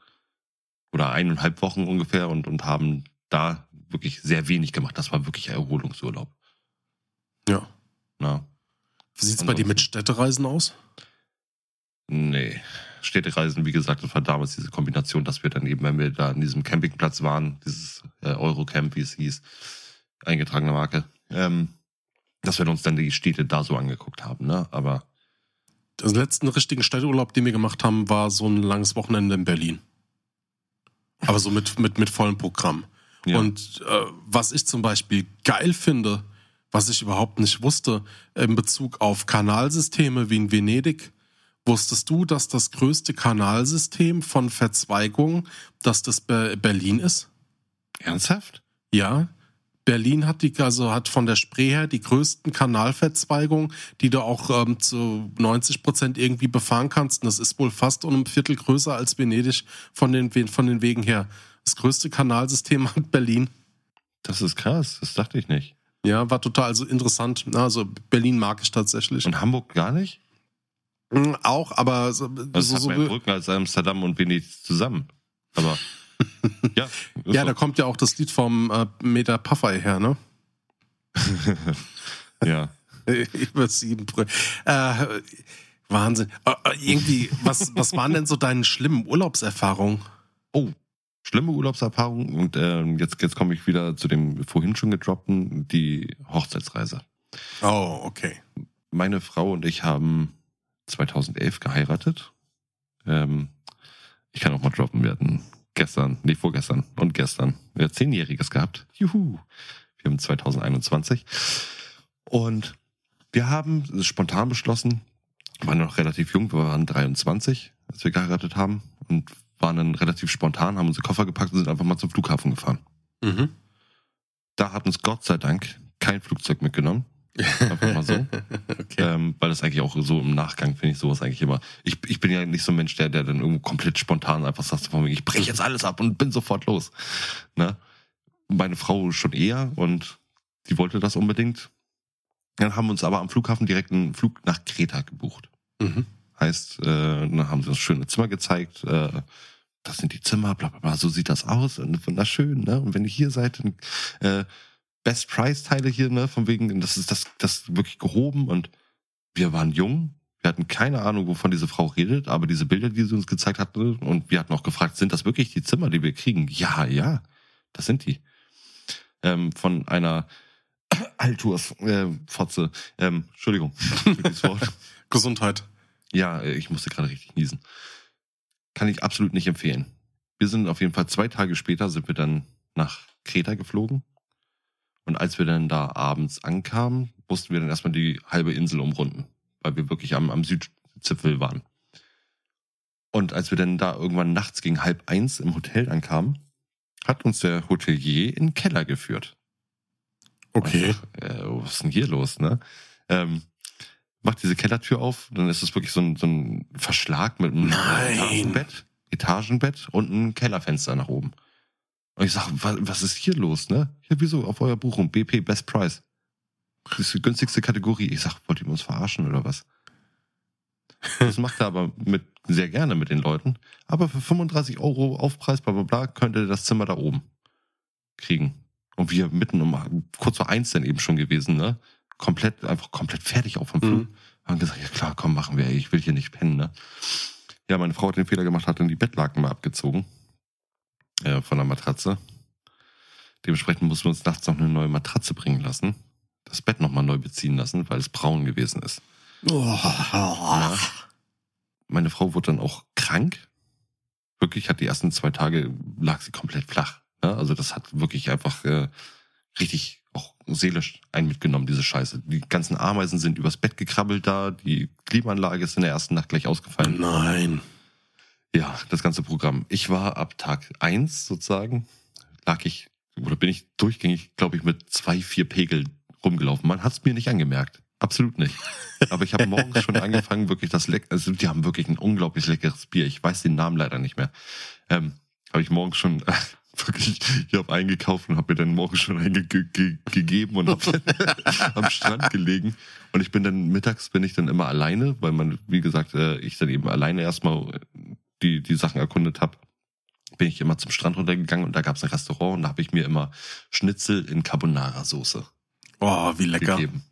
Oder eineinhalb Wochen ungefähr und, und haben da wirklich sehr wenig gemacht. Das war wirklich Erholungsurlaub. Ja. Na, Wie sieht's bei dir mit Städtereisen aus? Nee. Städtereisen, wie gesagt, das war damals diese Kombination, dass wir dann eben, wenn wir da an diesem Campingplatz waren, dieses äh, Eurocamp, wie es hieß, eingetragene Marke, ähm, dass wir uns dann die Städte da so angeguckt haben, ne? Aber Den letzten richtigen Städteurlaub, den wir gemacht haben, war so ein langes Wochenende in Berlin. Aber so mit, mit, mit vollem Programm. ja, Und äh, was ich zum Beispiel geil finde, was ich überhaupt nicht wusste, in Bezug auf Kanalsysteme wie in Venedig, wusstest du, dass das größte Kanalsystem von Verzweigung, dass das Be Berlin ist? ernsthaft? Ja. Berlin hat die, also hat von der Spree her die größten Kanalverzweigungen, die du auch ähm, zu 90 Prozent irgendwie befahren kannst. Und das ist wohl fast um ein Viertel größer als Venedig von den, von den Wegen her. Das größte Kanalsystem hat Berlin. Das ist krass, das dachte ich nicht. Ja, war total also interessant. Also Berlin mag ich tatsächlich. Und Hamburg gar nicht? Mm, Auch, aber so, Das so, hat so, mehr Brücken als Amsterdam und Venedig zusammen. Aber ja, ja, so. da kommt ja auch das Lied vom äh, Meter Paffei her, ne? ja. Über sieben Brü äh, Wahnsinn. Äh, äh, irgendwie, was, was waren denn so deine schlimmen Urlaubserfahrungen? Oh, schlimme Urlaubserfahrung. Und ähm, jetzt, jetzt komme ich wieder zu dem vorhin schon gedroppten, die Hochzeitsreise. Oh, okay. Meine Frau und ich haben 2011 geheiratet. Ähm, ich kann auch mal droppen, wir hatten gestern, nee, vorgestern und gestern wir haben Zehnjähriges gehabt. Juhu. Wir haben 2021. Und wir haben spontan beschlossen, waren noch relativ jung, wir waren 23, als wir geheiratet haben und waren dann relativ spontan, haben unsere Koffer gepackt und sind einfach mal zum Flughafen gefahren. Mhm. Da hat uns Gott sei Dank kein Flugzeug mitgenommen. Einfach mal so. okay. Ähm, weil das eigentlich auch so im Nachgang finde ich sowas eigentlich immer. Ich, ich bin ja nicht so ein Mensch, der, der dann irgendwo komplett spontan einfach sagt, von wegen, ich breche jetzt alles ab und bin sofort los. Ne? Meine Frau schon eher und die wollte das unbedingt. Dann haben wir uns aber am Flughafen direkt einen Flug nach Kreta gebucht. Mhm. Heißt, äh, dann haben sie uns schöne Zimmer gezeigt. Äh, das sind die Zimmer, bla bla bla, so sieht das aus und wunderschön, ne? Und wenn ihr hier seid, dann äh, Best Price Teile hier, ne? Von wegen, das ist das, das wirklich gehoben und wir waren jung. Wir hatten keine Ahnung, wovon diese Frau redet, aber diese Bilder, die sie uns gezeigt hat, ne? und wir hatten auch gefragt, sind das wirklich die Zimmer, die wir kriegen? Ja, ja, das sind die. Ähm, von einer Alturs äh, Fotze. Ähm, Entschuldigung für dieses Wort. Gesundheit. Ja, äh, ich musste gerade richtig niesen. Kann ich absolut nicht empfehlen. Wir sind auf jeden Fall zwei Tage später sind wir dann nach Kreta geflogen. Und als wir dann da abends ankamen, mussten wir dann erstmal die halbe Insel umrunden, weil wir wirklich am, am Südzipfel waren. Und als wir dann da irgendwann nachts gegen halb eins im Hotel ankamen, hat uns der Hotelier in den Keller geführt. Okay. Sag, äh, was ist denn hier los, ne? Ähm, macht diese Kellertür auf, dann ist es wirklich so ein, so ein Verschlag mit einem Nein. Etagenbett, Etagenbett und ein Kellerfenster nach oben. Und ich sag, was, was ist hier los, ne? Ja, wieso? Auf euer Buchung, BP Best Price. Das ist die günstigste Kategorie. Ich sag, wollt ihr uns verarschen oder was? Das macht er aber mit, sehr gerne mit den Leuten. Aber für 35 Euro Aufpreis, bla bla bla, könnt ihr das Zimmer da oben kriegen. Und wir mitten um kurz vor eins dann eben schon gewesen, ne? Komplett, einfach komplett fertig auf dem Flug. Mhm. Haben gesagt, ja klar, komm, machen wir, ey, ich will hier nicht pennen, ne? Ja, meine Frau hat den Fehler gemacht, hat dann die Bettlaken mal abgezogen. Äh, von der Matratze. Dementsprechend mussten wir uns nachts noch eine neue Matratze bringen lassen. Das Bett nochmal neu beziehen lassen, weil es braun gewesen ist. Oh. Ja. Meine Frau wurde dann auch krank. Wirklich hat die ersten zwei Tage lag sie komplett flach. Ne? Also das hat wirklich einfach äh, richtig auch seelisch einen mitgenommen, diese Scheiße. Die ganzen Ameisen sind übers Bett gekrabbelt da, die Klimaanlage ist in der ersten Nacht gleich ausgefallen. Nein. Ja, das ganze Programm. Ich war ab Tag eins sozusagen, lag ich, oder bin ich durchgängig, glaube ich, mit zwei, vier Pegel rumgelaufen. Man hat es mir nicht angemerkt. Absolut nicht. Aber ich habe morgens schon angefangen, wirklich das leck, also die haben wirklich ein unglaublich leckeres Bier. Ich weiß den Namen leider nicht mehr. Ähm, habe ich morgens schon wirklich, ich habe eingekauft und habe mir dann morgens schon einen ge und hab dann am Strand gelegen. Und ich bin dann mittags bin ich dann immer alleine, weil man, wie gesagt, äh, ich dann eben alleine erstmal die die Sachen erkundet habe. Bin ich immer zum Strand runtergegangen und da gab es ein Restaurant und da habe ich mir immer Schnitzel in Carbonara-Soße Oh, wie lecker. gegeben.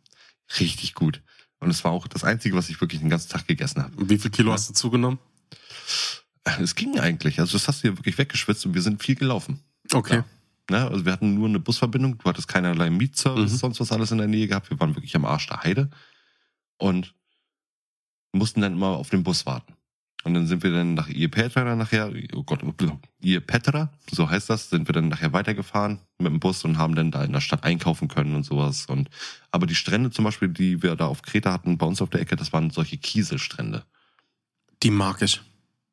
Richtig gut. Und es war auch das Einzige, was ich wirklich den ganzen Tag gegessen habe. Und wie viel Kilo hast du zugenommen? Es ging eigentlich. Also das hast du ja wirklich weggeschwitzt und wir sind viel gelaufen. Okay. Ne? Also wir hatten nur eine Busverbindung, du hattest keinerlei Mietservice, Mhm. sonst was alles in der Nähe gehabt. Wir waren wirklich am Arsch der Heide und mussten dann immer auf den Bus warten. Und dann sind wir dann nach Iepetra nachher, oh Gott, Iepetra, so heißt das, sind wir dann nachher weitergefahren mit dem Bus und haben dann da in der Stadt einkaufen können und sowas. Und aber die Strände zum Beispiel, die wir da auf Kreta hatten, bei uns auf der Ecke, das waren solche Kieselstrände. Die mag ich.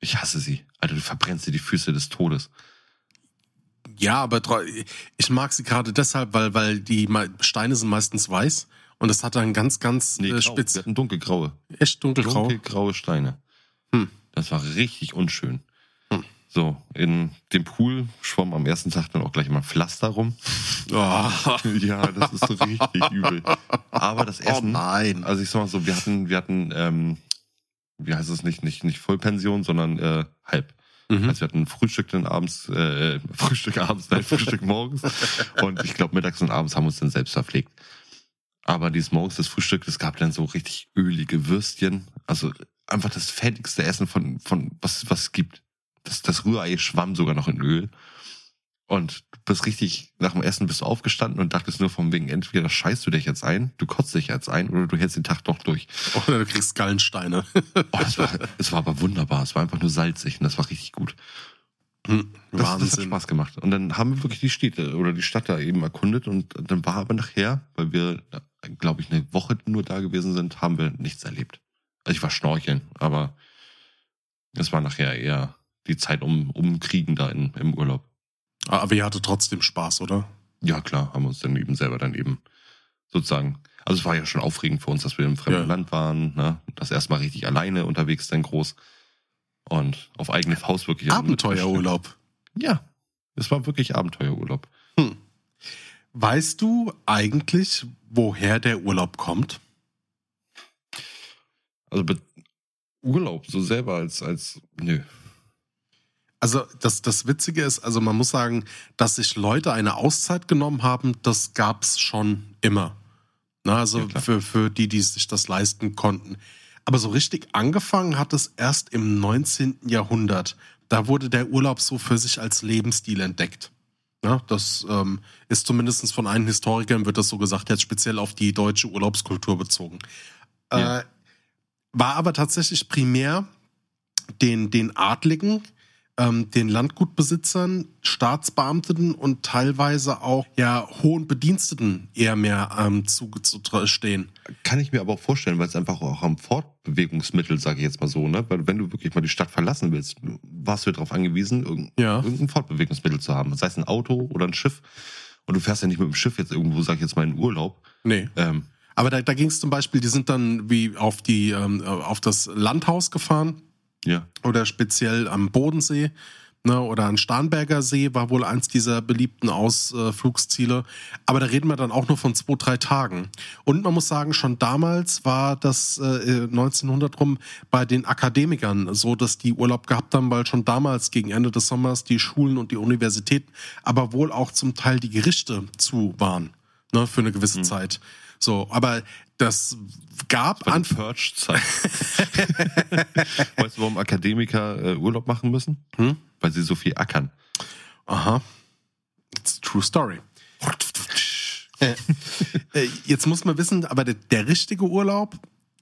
Ich hasse sie. Alter, du verbrennst dir die Füße des Todes. Ja, aber ich mag sie gerade deshalb, weil, weil die Steine sind meistens weiß und es hat dann ganz, ganz Nee, äh, grau. spitz, Wir hatten dunkelgraue. echt dunkelgrau. Dunkelgraue Steine. Hm. Das war richtig unschön. Hm. So, in dem Pool schwamm am ersten Tag dann auch gleich mal Pflaster rum. Oh, ja, das ist so richtig übel. Aber das oh Essen, nein. also ich sag mal so, wir hatten, wir hatten, ähm, wie heißt es nicht, nicht, nicht Vollpension, sondern äh, halb. Mhm. Also wir hatten Frühstück dann abends, äh, Frühstück abends, nein, Frühstück morgens. Und ich glaube, mittags und abends haben wir uns dann selbst verpflegt. Aber dieses morgens, das Frühstück, es gab dann so richtig ölige Würstchen. Also einfach das fettigste Essen von, von was, was es gibt. Das, das Rührei schwamm sogar noch in Öl. Und du bist richtig, nach dem Essen bist du aufgestanden und dachtest nur von wegen, entweder scheißt du dich jetzt ein, du kotzt dich jetzt ein oder du hältst den Tag doch durch. Oder du kriegst Gallensteine. Oh, es, war, es war aber wunderbar. Es war einfach nur salzig und das war richtig gut. Hm, Das, das hat Wahnsinn. Spaß gemacht. Und dann haben wir wirklich die Städte oder die Stadt da eben erkundet und dann war aber nachher, weil wir, glaube ich, eine Woche nur da gewesen sind, haben wir nichts erlebt. Also ich war schnorcheln, aber es war nachher eher die Zeit um, um Kriegen da in, im Urlaub. Aber ihr hattet trotzdem Spaß, oder? Ja, klar, haben wir uns dann eben selber dann eben sozusagen. Also es war ja schon aufregend für uns, dass wir im fremden Ja. Land waren, ne? Das erstmal richtig alleine unterwegs dann groß. Und auf eigene Faust wirklich. Abenteuerurlaub. Ja, es war wirklich Abenteuerurlaub. Hm. Weißt du eigentlich, woher der Urlaub kommt? Also Urlaub so selber als als nö. Also das, das Witzige ist, also man muss sagen, dass sich Leute eine Auszeit genommen haben, das gab's schon immer. Na, also Ja, für, für die, die sich das leisten konnten. Aber so richtig angefangen hat es erst im 19. Jahrhundert. Da wurde der Urlaub so für sich als Lebensstil entdeckt. Ja, das ähm, ist zumindest von einem Historikern, wird das so gesagt, jetzt speziell auf die deutsche Urlaubskultur bezogen. Ja. Äh, war aber tatsächlich primär den, den Adligen ähm, den Landgutbesitzern, Staatsbeamten und teilweise auch ja hohen Bediensteten eher mehr ähm, zuzustehen. Kann ich mir aber auch vorstellen, weil es einfach auch am Fortbewegungsmittel, sage ich jetzt mal so, ne? Weil wenn du wirklich mal die Stadt verlassen willst, warst du darauf angewiesen, irgendein, Ja. irgendein Fortbewegungsmittel zu haben. Sei es ein Auto oder ein Schiff. Und du fährst ja nicht mit dem Schiff jetzt irgendwo, sag ich jetzt mal, in Urlaub. Nee. Ähm, Aber da, da ging es zum Beispiel, die sind dann wie auf die ähm, auf das Landhaus gefahren ja. oder speziell am Bodensee ne, oder an Starnberger See war wohl eins dieser beliebten Ausflugsziele. Aber da reden wir dann auch nur von zwei, drei Tagen. Und man muss sagen, schon damals war das äh, 1900 rum bei den Akademikern so, dass die Urlaub gehabt haben, weil schon damals gegen Ende des Sommers die Schulen und die Universitäten, aber wohl auch zum Teil die Gerichte zu waren ne, für eine gewisse Zeit. So, aber das gab an Purge-Zeit. weißt du, warum Akademiker äh, Urlaub machen müssen? Hm? Weil sie so viel ackern. Aha. It's a true story. Äh, jetzt muss man wissen, aber der, der richtige Urlaub,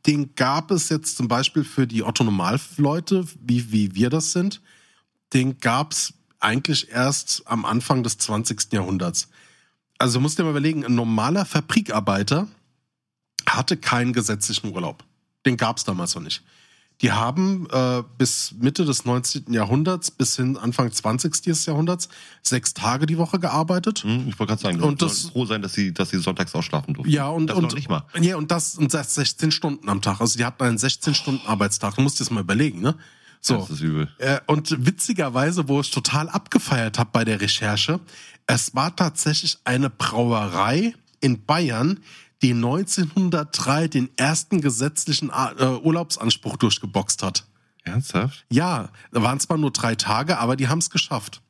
den gab es jetzt zum Beispiel für die Otto-Normal-Leute, wie, wie wir das sind, den gab es eigentlich erst am Anfang des 20. Jahrhunderts. Also musst dir mal überlegen, ein normaler Fabrikarbeiter hatte keinen gesetzlichen Urlaub. Den gab es damals noch nicht. Die haben äh, bis Mitte des 19. Jahrhunderts bis hin Anfang 20. Jahrhunderts sechs Tage die Woche gearbeitet. Hm, ich wollte gerade sagen, Und das- froh sein, dass sie, dass sie sonntags ausschlafen durften. Ja, und, das und, nicht mal. Ja, und das, und das 16 Stunden am Tag. Also die hatten einen 16-Stunden-Arbeitstag. Du musst dir das mal überlegen, ne? So. Das ist übel. Äh, und witzigerweise, wo ich total abgefeiert habe bei der Recherche, es war tatsächlich eine Brauerei in Bayern, die 1903 den ersten gesetzlichen äh, Urlaubsanspruch durchgeboxt hat. Ernsthaft? Ja, da waren zwar nur drei Tage, aber die haben es geschafft.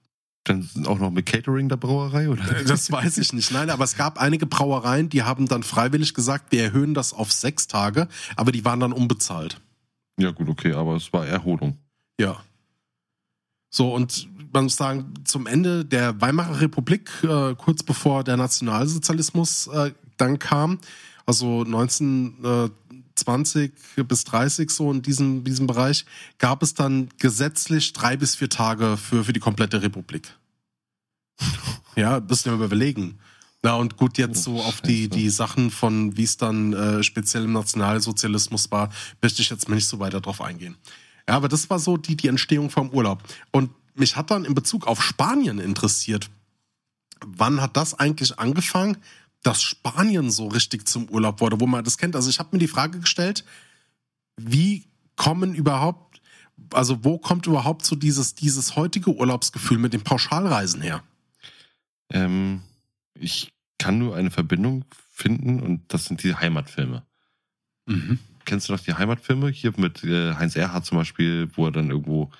Dann auch noch mit Catering der Brauerei, oder? Das weiß ich nicht. Nein, aber es gab einige Brauereien, die haben dann freiwillig gesagt, wir erhöhen das auf sechs Tage, aber die waren dann unbezahlt. Ja, gut, okay, aber es war Erholung. Ja. So, und man muss sagen, zum Ende der Weimarer Republik, äh, kurz bevor der Nationalsozialismus äh, dann kam, also 1920 bis 30 so in diesem, diesem Bereich, gab es dann gesetzlich drei bis vier Tage für, für die komplette Republik. Ja, müssen wir mal überlegen. Na und gut, jetzt so auf die, die Sachen von, wie es dann äh, speziell im Nationalsozialismus war, möchte ich jetzt mal nicht so weiter drauf eingehen. Ja, aber das war so die, die Entstehung vom Urlaub. Und mich hat dann in Bezug auf Spanien interessiert. Wann hat das eigentlich angefangen, dass Spanien so richtig zum Urlaub wurde, wo man das kennt? Also ich habe mir die Frage gestellt, wie kommen überhaupt, also wo kommt überhaupt so dieses, dieses heutige Urlaubsgefühl mit den Pauschalreisen her? Ähm, ich kann nur eine Verbindung finden und das sind die Heimatfilme. Mhm. Kennst du noch die Heimatfilme? Hier mit äh, Heinz Erhardt zum Beispiel, wo er dann irgendwo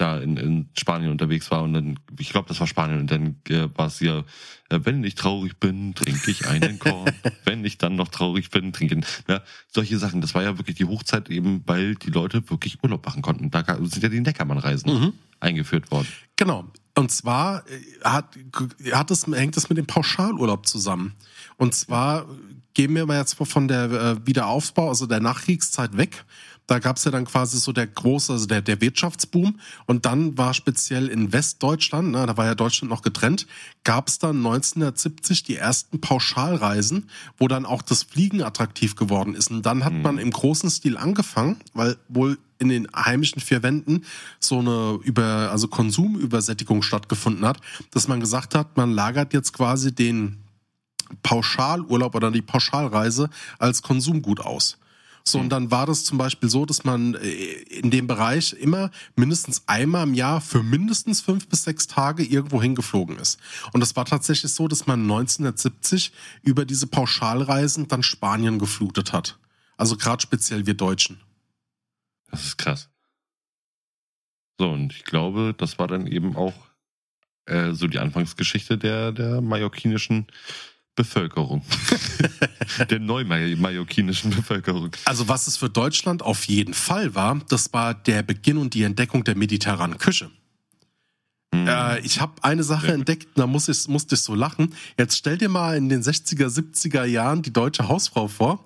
da in, in Spanien unterwegs war und dann, ich glaube, das war Spanien und dann äh, war es ja, äh, wenn ich traurig bin, trinke ich einen Korn. wenn ich dann noch traurig bin, trinke ich. Ja, solche Sachen. Das war ja wirklich die Hochzeit eben, weil die Leute wirklich Urlaub machen konnten. Da sind ja die Neckermann-Reisen Mhm. eingeführt worden. Genau. Und zwar äh, hat, hat es, hängt es mit dem Pauschalurlaub zusammen. Und zwar gehen wir mal jetzt von der äh, Wiederaufbau, also der Nachkriegszeit weg. Da gab es ja dann quasi so der große, also der, der Wirtschaftsboom. Und dann war speziell in Westdeutschland, na, da war ja Deutschland noch getrennt, gab es dann 1970 die ersten Pauschalreisen, wo dann auch das Fliegen attraktiv geworden ist. Und dann hat man im großen Stil angefangen, weil wohl in den heimischen vier Wänden so eine über, also Konsumübersättigung stattgefunden hat, dass man gesagt hat, man lagert jetzt quasi den Pauschalurlaub oder die Pauschalreise als Konsumgut aus. So, und dann war das zum Beispiel so, dass man äh, in dem Bereich immer mindestens einmal im Jahr für mindestens fünf bis sechs Tage irgendwo hingeflogen ist. Und das war tatsächlich so, dass man 1970 über diese Pauschalreisen dann Spanien geflutet hat. Also gerade speziell wir Deutschen. Das ist krass. So, und ich glaube, das war dann eben auch äh, so die Anfangsgeschichte der, der mallorquinischen Bevölkerung. der neu-mallorquinischen Bevölkerung. Also was es für Deutschland auf jeden Fall war, das war der Beginn und die Entdeckung der mediterranen Küche. Hm. Äh, ich habe eine Sache entdeckt, da muss ich, musste ich so lachen. Jetzt stell dir mal in den 60er, 70er Jahren die deutsche Hausfrau vor,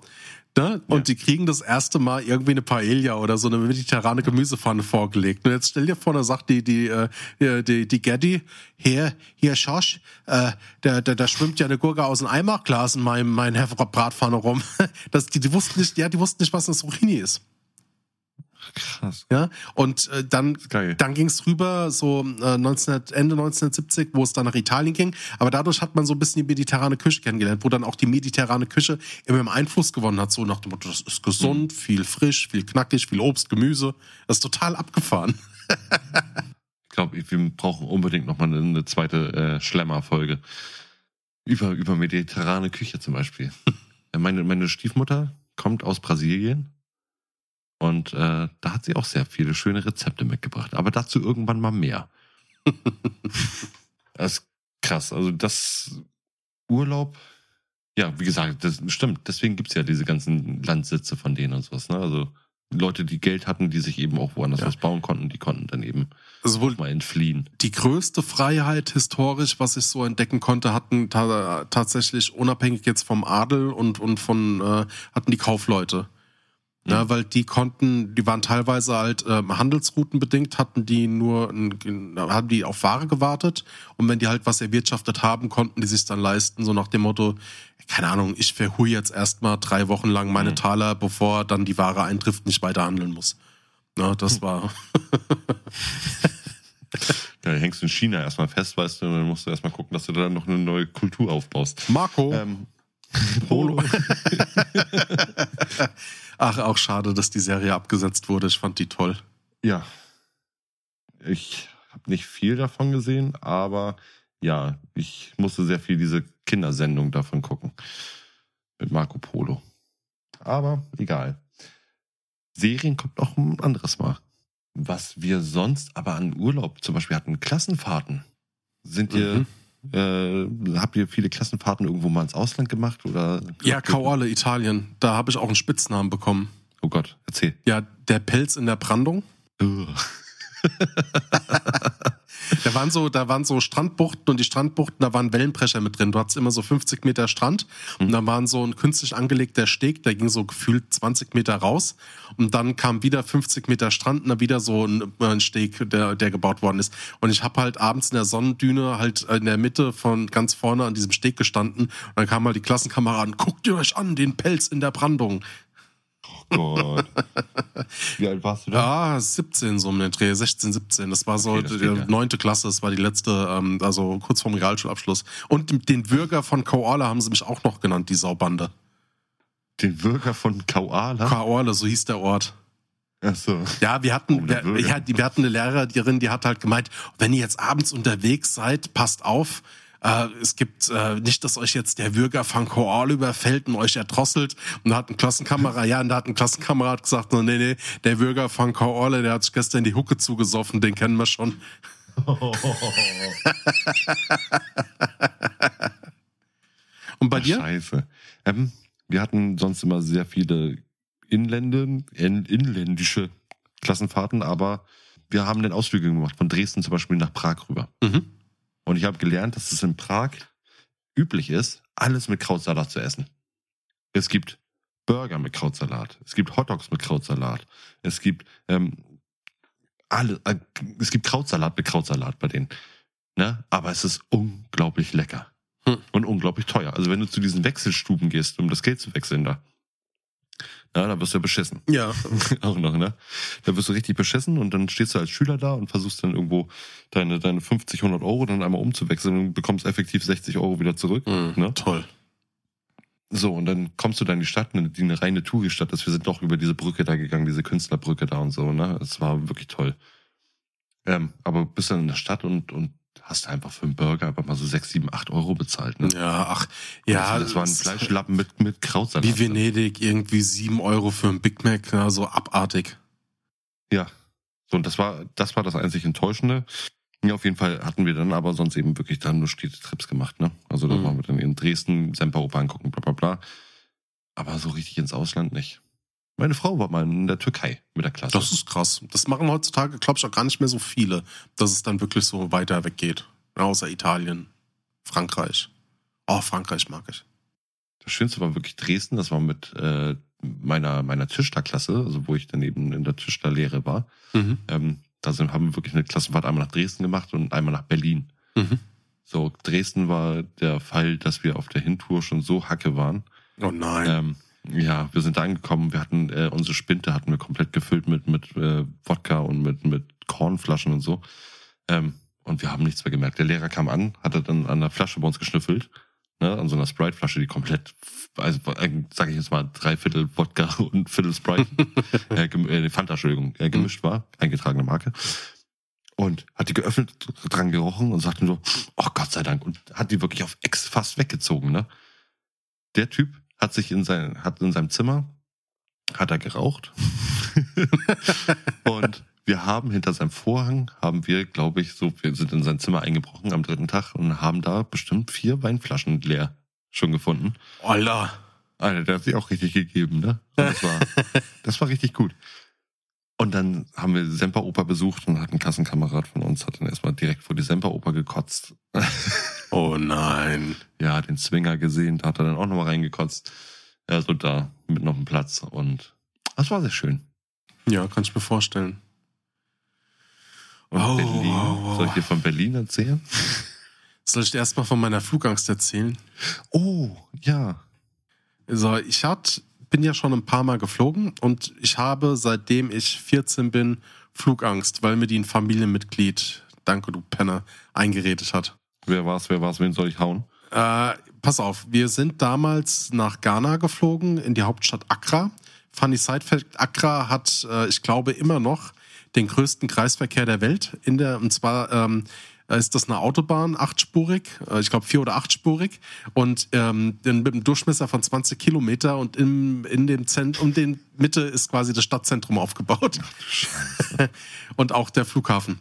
Ne? Und die kriegen das erste Mal irgendwie eine Paella oder so eine mediterrane Gemüsepfanne vorgelegt. Und jetzt stell dir vor, da sagt die, die, äh, die, die Gaddy, hier, hier, Schosch, äh, da, da, da schwimmt ja eine Gurke aus einem Eimerglas in meinem, meinem Bratpfanne rum. Das, die, die wussten nicht, ja, die wussten nicht, was eine Zucchini ist. Krass. Ja, und äh, dann, dann ging es rüber, so äh, 19, Ende 1970, wo es dann nach Italien ging. Aber dadurch hat man so ein bisschen die mediterrane Küche kennengelernt, wo dann auch die mediterrane Küche immer im Einfluss gewonnen hat. So nach dem Motto, das ist gesund, viel frisch, viel knackig, viel Obst, Gemüse. Das ist total abgefahren. Ich glaube, wir brauchen unbedingt nochmal eine, zweite äh, Schlemmer-Folge. Über, über mediterrane Küche zum Beispiel. Meine, meine Stiefmutter kommt aus Brasilien. Und äh, da hat sie auch sehr viele schöne Rezepte mitgebracht. Aber dazu irgendwann mal mehr. das ist krass. Also das Urlaub, ja, wie gesagt, das stimmt. Deswegen gibt's ja diese ganzen Landsitze von denen und sowas. Ne? Also Leute, die Geld hatten, die sich eben auch woanders Ja. was bauen konnten, die konnten dann eben Also wohl mal entfliehen. die größte Freiheit historisch, was ich so entdecken konnte, hatten ta tatsächlich unabhängig jetzt vom Adel und, und von, äh, hatten die Kaufleute. Ja, weil die konnten, die waren teilweise halt ähm, Handelsrouten bedingt, hatten die nur, ein, haben die auf Ware gewartet und wenn die halt was erwirtschaftet haben, konnten die sich dann leisten, so nach dem Motto, keine Ahnung, ich verhui jetzt erstmal drei Wochen lang meine Mhm. Taler, bevor dann die Ware eintrifft, nicht weiter handeln muss. Ja, das war, Ja, hängst du in China erstmal fest, weißt du, und dann musst du erstmal gucken, dass du da noch eine neue Kultur aufbaust. Marco. Ähm, Polo. Ach, auch schade, dass die Serie abgesetzt wurde. Ich fand die toll. Ja. Ich habe nicht viel davon gesehen, aber ja, ich musste sehr viel diese Kindersendung davon gucken. Mit Marco Polo. Aber egal. Serien kommt auch ein anderes Mal. Was wir sonst aber an Urlaub zum Beispiel hatten, Klassenfahrten. Sind ihr, äh, habt ihr viele Klassenfahrten irgendwo mal ins Ausland gemacht oder? Ja, Kauale, Italien. Da habe ich auch einen Spitznamen bekommen. Oh Gott, erzähl. Ja, der Pelz in der Brandung. Da waren so, da waren so Strandbuchten und die Strandbuchten, da waren Wellenbrecher mit drin. Du hattest immer so 50 Meter Strand und da waren so ein künstlich angelegter Steg, der ging so gefühlt 20 Meter raus und dann kam wieder 50 Meter Strand und dann wieder so ein, ein Steg, der, der gebaut worden ist. Und ich habe halt abends in der Sonnendüne halt in der Mitte von ganz vorne an diesem Steg gestanden und dann kam mal die Klassenkameraden, guckt ihr euch an, den Pelz in der Brandung. Gott. Wie alt warst du da? Ja, 17 so um den Dreh, 16, 17. Das war so Okay, das die ja. neunte Klasse, das war die letzte, ähm, also kurz vorm Realschulabschluss. Und den Bürger von Koala haben sie mich auch noch genannt, die Saubande. Den Bürger von Kauala? Koala, so hieß der Ort. Ach so. Ja, wir Oh, hatten, der wir, Bürger. ja, die- wir hatten eine Lehrerin, die hat halt gemeint, wenn ihr jetzt abends unterwegs seid, passt auf. Äh, es gibt äh, nicht, dass euch jetzt der Bürger von Koala überfällt und euch erdrosselt. Und da hat ein Klassenkamerad, ja, und da hat ein Klassenkamerad gesagt, nee, nee, der Bürger von Koala, der hat sich gestern die Hucke zugesoffen, den kennen wir schon. Und bei Ach, dir? Scheiße. Ähm, wir hatten sonst immer sehr viele Inländen, in, inländische Klassenfahrten, aber wir haben dann Ausflüge gemacht, von Dresden zum Beispiel nach Prag rüber. Mhm. Und ich habe gelernt, dass es in Prag üblich ist, alles mit Krautsalat zu essen. Es gibt Burger mit Krautsalat, es gibt Hotdogs mit Krautsalat, es gibt ähm, alle, äh, es gibt Krautsalat mit Krautsalat bei denen. Ne? Aber es ist unglaublich lecker Hm. und unglaublich teuer. Also wenn du zu diesen Wechselstuben gehst, um das Geld zu wechseln da, na, da wirst du ja beschissen. Ja. Auch noch, ne? Da wirst du richtig beschissen und dann stehst du als Schüler da und versuchst dann irgendwo deine, deine 50, 100 Euro dann einmal umzuwechseln und bekommst effektiv 60 Euro wieder zurück. Mhm. Ne? Toll. So, und dann kommst du da in die Stadt, eine, die eine reine Touri-Stadt ist. Wir sind doch über diese Brücke da gegangen, diese Künstlerbrücke da und so, ne? Es war wirklich toll. Ähm, aber bist dann in der Stadt und, und hast einfach für einen Burger einfach mal so 6, 7, 8 Euro bezahlt, ne? Ja, ach, ja. das, das war ein Fleischlappen mit, mit Krautsalat. Wie Venedig, irgendwie sieben Euro für ein Big Mac, ja, so abartig. Ja. So, und das war, das war das einzig Enttäuschende. Ja, auf jeden Fall hatten wir dann aber sonst eben wirklich dann nur Städtetrips gemacht, ne? Also da Mhm. waren wir dann in Dresden, Semperoper angucken, bla bla bla. Aber so richtig ins Ausland nicht. Meine Frau war mal in der Türkei mit der Klasse. Das ist krass. Das machen heutzutage, glaube ich, auch gar nicht mehr so viele, dass es dann wirklich so weiter weggeht. Außer Italien, Frankreich. Oh, Frankreich mag ich. Das Schönste war wirklich Dresden. Das war mit äh, meiner, meiner Tischlerklasse, also wo ich dann eben in der Tischlerlehre war, Mhm. ähm, da sind, haben wir wirklich eine Klassenfahrt einmal nach Dresden gemacht und einmal nach Berlin. Mhm. So, Dresden war der Fall, dass wir auf der Hintour schon so hacke waren. Oh nein. Ähm, ja, wir sind da angekommen, wir hatten äh, unsere Spinte hatten wir komplett gefüllt mit mit äh, Wodka und mit mit Kornflaschen und so. Ähm, und wir haben nichts mehr gemerkt. Der Lehrer kam an, hatte dann an der Flasche bei uns geschnüffelt, ne, an so einer Sprite-Flasche, die komplett, also äh, sage ich jetzt mal, drei Viertel Wodka und Viertel Sprite, äh, äh, Fanta, Entschuldigung, äh, gemischt war, eingetragene Marke. Und hat die geöffnet, dran gerochen und sagte so, oh Gott sei Dank. Und hat die wirklich auf Ex fast weggezogen, ne? Der Typ hat sich in sein, hat in seinem Zimmer, hat er geraucht. und wir haben hinter seinem Vorhang, haben wir, glaube ich, so, wir sind in sein Zimmer eingebrochen am dritten Tag und haben da bestimmt vier Weinflaschen leer schon gefunden. Alter. Alter, der hat sich auch richtig gegeben, ne? Und das war, das war richtig gut. Und dann haben wir Semperoper besucht und hat ein Klassenkamerad von uns, hat dann erstmal direkt vor die Semperoper gekotzt. Oh nein. ja, den Zwinger gesehen, da hat er dann auch nochmal reingekotzt. Ja, so da mit noch einem Platz und das war sehr schön. Ja, kann ich mir vorstellen. Und Oh, Berlin, wow, wow. soll ich dir von Berlin erzählen? Soll ich dir erstmal von meiner Flugangst erzählen? Oh, ja. Also ich hat, bin ja schon ein paar Mal geflogen und ich habe, seitdem ich 14 bin, Flugangst, weil mir die ein Familienmitglied, danke du Penner, eingeredet hat. Wer war's, wer war's, wen soll ich hauen? Äh, pass auf, wir sind damals nach Ghana geflogen, in die Hauptstadt Accra. Funny Side Fact, Accra hat, äh, ich glaube, immer noch den größten Kreisverkehr der Welt. In der, und zwar ähm, ist das eine Autobahn, achtspurig, äh, ich glaube vier- oder achtspurig und ähm, den- mit einem Durchmesser von 20 Kilometer und im, in dem Zent um den Mitte ist quasi das Stadtzentrum aufgebaut. und auch der Flughafen.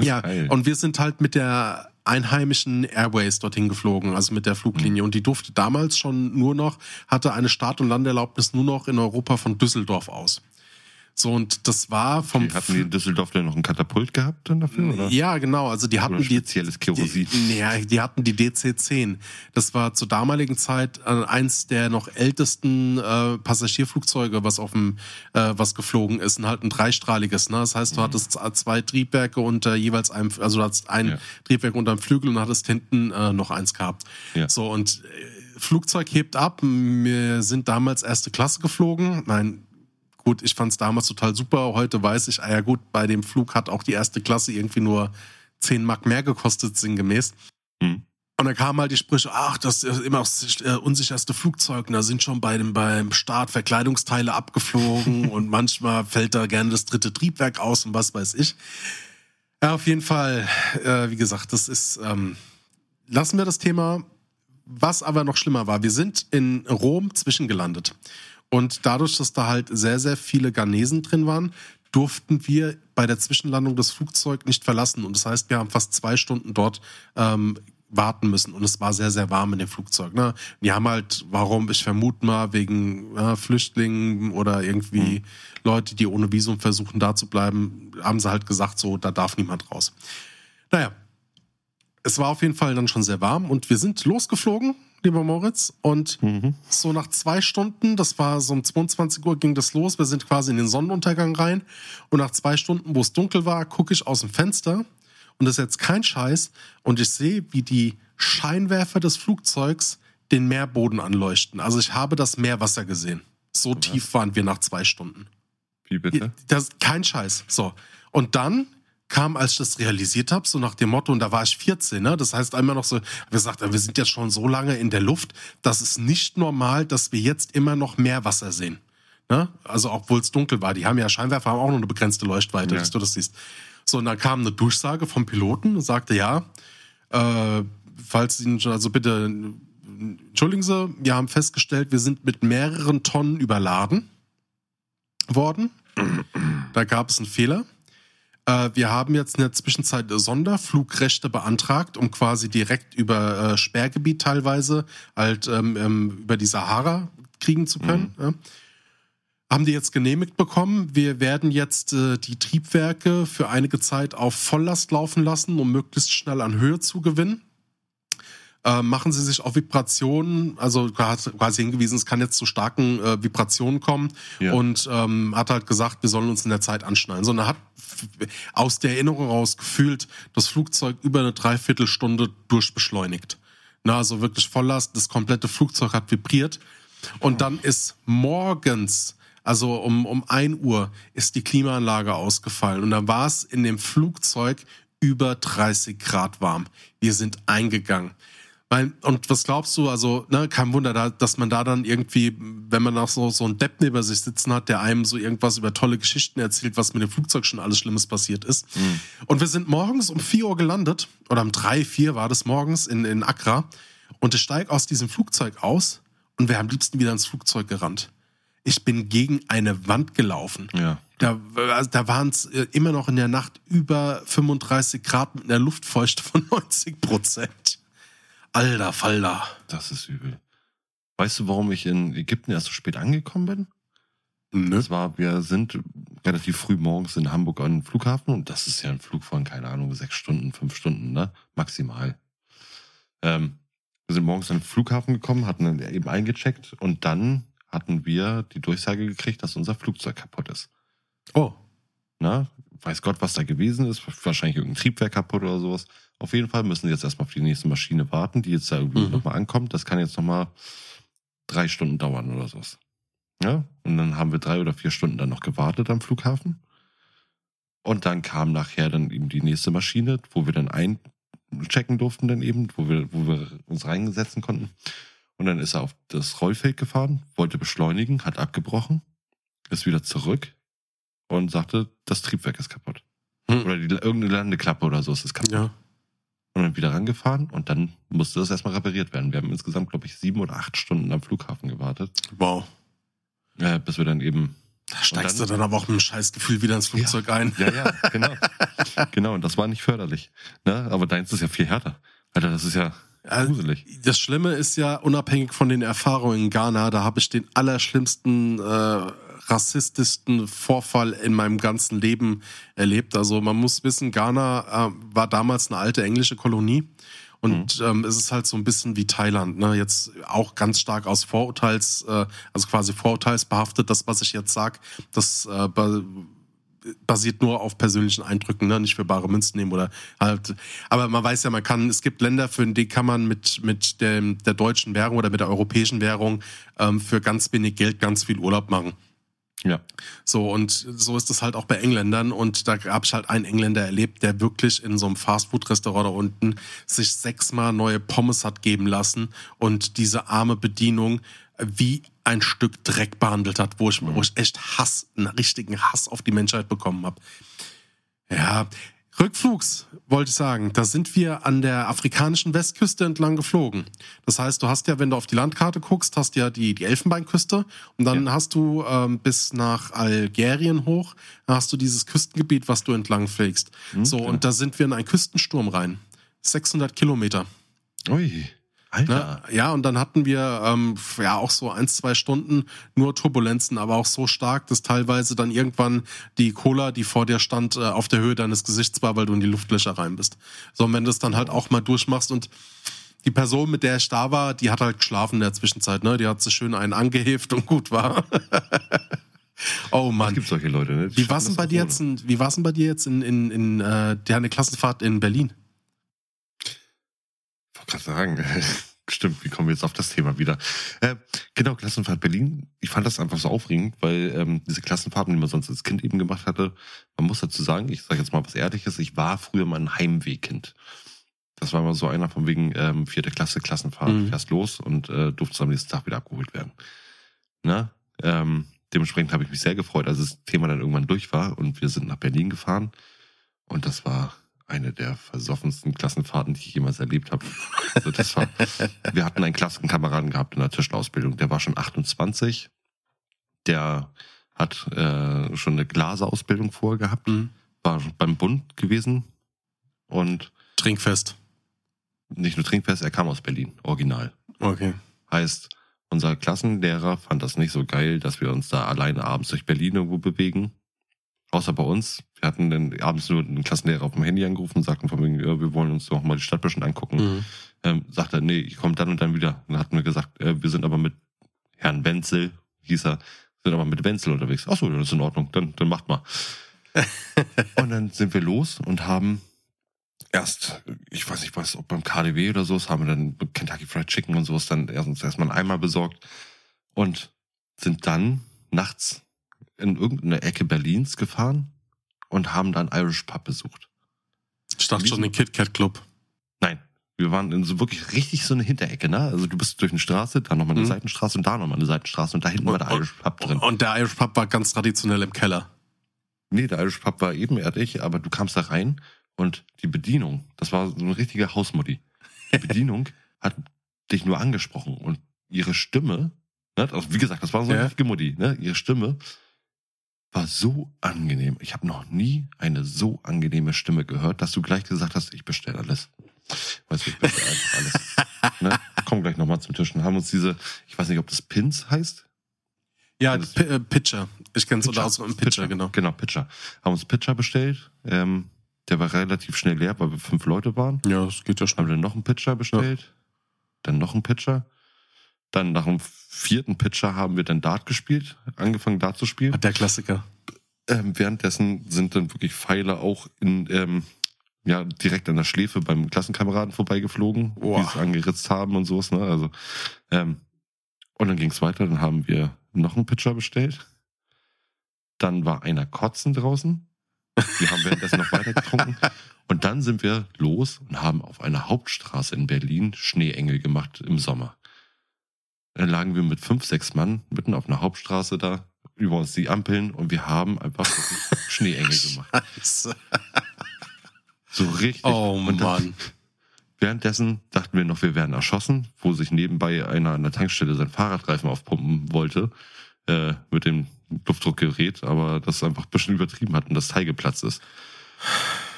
Ja, geil. und wir sind halt mit der einheimischen Airways dorthin geflogen, also mit der Fluglinie. Und die durfte damals schon nur noch, hatte eine Start- und Landeerlaubnis nur noch in Europa von Düsseldorf aus. So, und das war vom. Die hatten die in Düsseldorf denn noch ein Katapult gehabt dann dafür, oder? ja, genau. Also die hatten Oder die, spezielles Kerosin? die, nee, die hatten die DC-10. Das war zur damaligen Zeit äh, eins der noch ältesten äh, Passagierflugzeuge, was auf dem, äh, was geflogen ist, und halt ein dreistrahliges. Ne? Das heißt, du hattest z- zwei Triebwerke unter jeweils einem, also du hattest ein Ja. Triebwerk unter dem Flügel und hattest hinten äh, noch eins gehabt. Ja. So und äh, Flugzeug hebt ab. Wir sind damals erste Klasse geflogen. Nein, gut, ich fand es damals total super. Heute weiß ich, ah ja gut, bei dem Flug hat auch die erste Klasse irgendwie nur 10 Mark mehr gekostet, sinngemäß. Hm. Und dann kamen halt die Sprüche, ach, das ist immer das äh, unsicherste Flugzeug. Und da sind schon bei dem, beim Start Verkleidungsteile abgeflogen und manchmal fällt da gerne das dritte Triebwerk aus und was weiß ich. Ja, auf jeden Fall, äh, wie gesagt, das ist, ähm, lassen wir das Thema. Was aber noch schlimmer war, wir sind in Rom zwischengelandet. Und dadurch, dass da halt sehr, sehr viele Ghanesen drin waren, durften wir bei der Zwischenlandung das Flugzeug nicht verlassen. Und das heißt, wir haben fast zwei Stunden dort ähm, warten müssen. Und es war sehr, sehr warm in dem Flugzeug. Ne? Die haben halt, warum, ich vermute mal, wegen ja, Flüchtlingen oder irgendwie Leute, die ohne Visum versuchen, da zu bleiben, haben sie halt gesagt, so, da darf niemand raus. Naja, es war auf jeden Fall dann schon sehr warm und wir sind losgeflogen, lieber Moritz. Und so nach zwei Stunden, das war so um 22 Uhr ging das los, wir sind quasi in den Sonnenuntergang rein. Und nach zwei Stunden, wo es dunkel war, gucke ich aus dem Fenster und das ist jetzt kein Scheiß. Und ich sehe, wie die Scheinwerfer des Flugzeugs den Meerboden anleuchten. Also ich habe das Meerwasser gesehen. So tief waren wir nach zwei Stunden. Wie bitte? Das kein Scheiß. So. Und dann kam, als ich das realisiert habe, so nach dem Motto, und da war ich 14, ne? Das heißt einmal noch so, hab gesagt, wir sind jetzt schon so lange in der Luft, das ist nicht normal, dass wir jetzt immer noch mehr Wasser sehen. Ne? Also obwohl es dunkel war. Die haben ja Scheinwerfer, haben auch nur eine begrenzte Leuchtweite, Ja. dass du das siehst. So, und dann kam eine Durchsage vom Piloten und sagte, ja, äh, falls Ihnen schon, also bitte, entschuldigen Sie, wir haben festgestellt, wir sind mit mehreren Tonnen überladen worden. Da gab es einen Fehler. Äh, wir haben jetzt in der Zwischenzeit Sonderflugrechte beantragt, um quasi direkt über äh, Sperrgebiet teilweise halt ähm, ähm, über die Sahara kriegen zu können. Ja. Haben die jetzt genehmigt bekommen. Wir werden jetzt äh, die Triebwerke für einige Zeit auf Volllast laufen lassen, um möglichst schnell an Höhe zu gewinnen. Äh, machen Sie sich auf Vibrationen, also hat quasi hingewiesen, es kann jetzt zu starken äh, Vibrationen kommen Ja. und ähm, hat halt gesagt, wir sollen uns in der Zeit anschnallen. Sondern hat aus der Erinnerung raus gefühlt das Flugzeug über eine Dreiviertelstunde durchbeschleunigt. Na, also wirklich Volllast, das komplette Flugzeug hat vibriert. Und dann ist morgens, also um, um 1 Uhr, ist die Klimaanlage ausgefallen. Und dann war es in dem Flugzeug über 30 Grad warm. Wir sind eingegangen. Weil, und was glaubst du, also, ne, kein Wunder, da, dass man da dann irgendwie, wenn man auch so, so einen Depp neben sich sitzen hat, der einem so irgendwas über tolle Geschichten erzählt, was mit dem Flugzeug schon alles Schlimmes passiert ist. Und wir sind morgens um 4 Uhr gelandet, oder um 3, 4 war das morgens in, in Accra. Und ich steige aus diesem Flugzeug aus und wäre am liebsten wieder ins Flugzeug gerannt. Ich bin gegen eine Wand gelaufen. Ja. Da, also da waren es immer noch in der Nacht über 35 Grad mit einer Luftfeuchte von 90 Prozent. Alter Falter. Das ist übel. Weißt du, warum ich in Ägypten erst so spät angekommen bin? Nö. Das war, wir sind relativ früh morgens in Hamburg an den Flughafen und das ist ja ein Flug von, keine Ahnung, sechs Stunden, fünf Stunden, ne? Maximal. Ähm, wir sind morgens an den Flughafen gekommen, hatten dann eben eingecheckt und dann hatten wir die Durchsage gekriegt, dass unser Flugzeug kaputt ist. Oh. Na, weiß Gott, was da gewesen ist. Wahrscheinlich irgendein Triebwerk kaputt oder sowas. Auf jeden Fall müssen sie jetzt erstmal auf die nächste Maschine warten, die jetzt da irgendwie Mhm. nochmal ankommt. Das kann jetzt nochmal drei Stunden dauern oder sowas. Ja, und dann haben wir drei oder vier Stunden dann noch gewartet am Flughafen. Und dann kam nachher dann eben die nächste Maschine, wo wir dann einchecken durften dann eben, wo wir, wo wir uns reinsetzen konnten. Und dann ist er auf das Rollfeld gefahren, wollte beschleunigen, hat abgebrochen, ist wieder zurück und sagte, das Triebwerk ist kaputt. Hm. Oder die, irgendeine Landeklappe oder so ist es kaputt. Ja. Und dann wieder rangefahren und dann musste das erstmal repariert werden. Wir haben insgesamt, glaube ich, sieben oder acht Stunden am Flughafen gewartet, Wow. äh, bis wir dann eben. Da steigst Und du dann aber auch mit einem Scheißgefühl wieder ins Flugzeug ein. Ja, ja, genau. genau, und das war nicht förderlich. Ne? Aber deins ist ja viel härter. Alter, das ist ja Ja, gruselig. Das Schlimme ist ja, unabhängig von den Erfahrungen in Ghana, da habe ich den allerschlimmsten, äh, rassistischsten Vorfall in meinem ganzen Leben erlebt. Also man muss wissen, Ghana äh, war damals eine alte englische Kolonie. Und ähm, es ist halt so ein bisschen wie Thailand, ne? Jetzt auch ganz stark aus Vorurteils, äh, also quasi vorurteilsbehaftet. Das, was ich jetzt sag, das äh, ba- basiert nur auf persönlichen Eindrücken, ne? nicht für bare Münzen nehmen oder halt. Aber man weiß ja, man kann, es gibt Länder, für die kann man mit, mit dem, der deutschen Währung oder mit der europäischen Währung ähm, für ganz wenig Geld ganz viel Urlaub machen. Ja. So, und so ist es halt auch bei Engländern. Und da habe ich halt einen Engländer erlebt, der wirklich in so einem Fastfood-Restaurant da unten sich sechsmal neue Pommes hat geben lassen und diese arme Bedienung wie ein Stück Dreck behandelt hat, wo ich, wo ich echt Hass, einen richtigen Hass auf die Menschheit bekommen habe. Ja, Rückflugs, wollte ich sagen. Da sind wir an der afrikanischen Westküste entlang geflogen. Das heißt, du hast ja, wenn du auf die Landkarte guckst, hast ja die, die Elfenbeinküste und dann hast du ähm, bis nach Algerien hoch, da hast du dieses Küstengebiet, was du entlang fliegst. so, klar. und da sind wir in einen Küstensturm rein. 600 Kilometer. Ui. Alter. Ne? Ja, und dann hatten wir ähm, ja auch so ein, zwei Stunden nur Turbulenzen, aber auch so stark, dass teilweise dann irgendwann die Cola, die vor dir stand, äh, auf der Höhe deines Gesichts war, weil du in die Luftlöcher rein bist. So, und wenn du es dann halt auch mal durchmachst und die Person, mit der ich da war, die hat halt geschlafen in der Zwischenzeit, ne? Die hat sich schön einen angeheft und gut war. oh Es Mann. gibt solche Leute, ne? Die Wie schaffen war's denn bei dir jetzt in, wie war's denn bei dir jetzt in, in, in äh, der eine Klassenfahrt in Berlin? Gerade sagen, stimmt, wie kommen wir jetzt auf das Thema wieder? Äh, genau, Klassenfahrt Berlin. Ich fand das einfach so aufregend, weil ähm, diese Klassenfahrten, die man sonst als Kind eben gemacht hatte, man muss dazu sagen, ich sage jetzt mal was Ehrliches, ich war früher mal ein Heimwehkind. Das war mal so einer von wegen ähm, vierte Klasse Klassenfahrt, Mhm. fährst los und äh, durftest am nächsten Tag wieder abgeholt werden. Na? Ähm, dementsprechend habe ich mich sehr gefreut, als das Thema dann irgendwann durch war und wir sind nach Berlin gefahren und das war eine der versoffensten Klassenfahrten, die ich jemals erlebt habe. Also das war, wir hatten einen Klassenkameraden gehabt in der Tischlerausbildung, der war schon 28, der hat äh, schon eine Glaserausbildung vorher gehabt, Mhm. war beim Bund gewesen und Trinkfest. nicht nur Trinkfest, er kam aus Berlin, original. Okay. Heißt, unser Klassenlehrer fand das nicht so geil, dass wir uns da alleine abends durch Berlin irgendwo bewegen. Außer bei uns. Wir hatten dann abends nur einen Klassenlehrer auf dem Handy angerufen und sagten von wegen, ja, wir wollen uns doch mal die Stadt bestimmt angucken. Mhm. Ähm, sagt er, nee, ich komme dann und dann wieder. Dann hatten wir gesagt, äh, wir sind aber mit Herrn Wenzel, hieß er, sind aber mit Wenzel unterwegs. Ach so, das ist in Ordnung, dann, dann macht mal. und dann sind wir los und haben erst, ich weiß nicht was, ob beim KDW oder so, haben wir dann Kentucky Fried Chicken und sowas dann erst uns erstmal Eimer besorgt und sind dann nachts in irgendeine Ecke Berlins gefahren und haben dann Irish Pub besucht. Ich dachte schon den Kit Kat Club. Nein, wir waren in so wirklich richtig so eine Hinterecke, ne? Also du bist durch eine Straße, dann nochmal eine Mhm. Seitenstraße und da nochmal eine Seitenstraße und da hinten war der Irish Pub drin. Und der Irish Pub war ganz traditionell im Keller. Nee, der Irish Pub war ebenerdig, aber du kamst da rein und die Bedienung, das war so eine richtige Hausmutti. Die Bedienung hat dich nur angesprochen und ihre Stimme, ne, also wie gesagt, das war so eine Ja. richtige Mutti, ne, ihre Stimme war so angenehm. Ich habe noch nie eine so angenehme Stimme gehört, dass du gleich gesagt hast, ich bestelle alles. Weißt du, ich bestelle einfach alles. ne? Komm gleich nochmal zum Tisch und haben uns diese, ich weiß nicht, ob das Pins heißt, Ja, P äh, Pitcher. Ich kenn's unter aus dem Pitcher, genau. Genau, Pitcher. Haben uns Pitcher bestellt. Ähm, der war relativ schnell leer, weil wir fünf Leute waren. Ja, das geht ja schon. Haben dann noch einen Pitcher bestellt. Dann noch einen Pitcher. Dann nach dem vierten Pitcher haben wir dann Dart gespielt, angefangen Dart zu spielen. Der Klassiker. Ähm, währenddessen sind dann wirklich Pfeile auch in, ähm, ja, direkt an der Schläfe beim Klassenkameraden vorbeigeflogen, Boah. die es angeritzt haben und sowas, ne? Also, ähm, und dann ging es weiter, dann haben wir noch einen Pitcher bestellt. Dann war einer kotzen draußen. Wir haben währenddessen noch weiter getrunken. Und dann sind wir los und haben auf einer Hauptstraße in Berlin Schneeengel gemacht im Sommer. Dann lagen wir mit fünf, sechs Mann mitten auf einer Hauptstraße da, über uns die Ampeln und wir haben einfach wirklich Schneeengel gemacht. Scheiße. So richtig. Oh und Mann. Währenddessen dachten wir noch, wir werden erschossen, wo sich nebenbei einer an der Tankstelle sein Fahrradreifen aufpumpen wollte äh, mit dem Luftdruckgerät, aber das einfach ein bisschen übertrieben hat und das Teil geplatzt ist.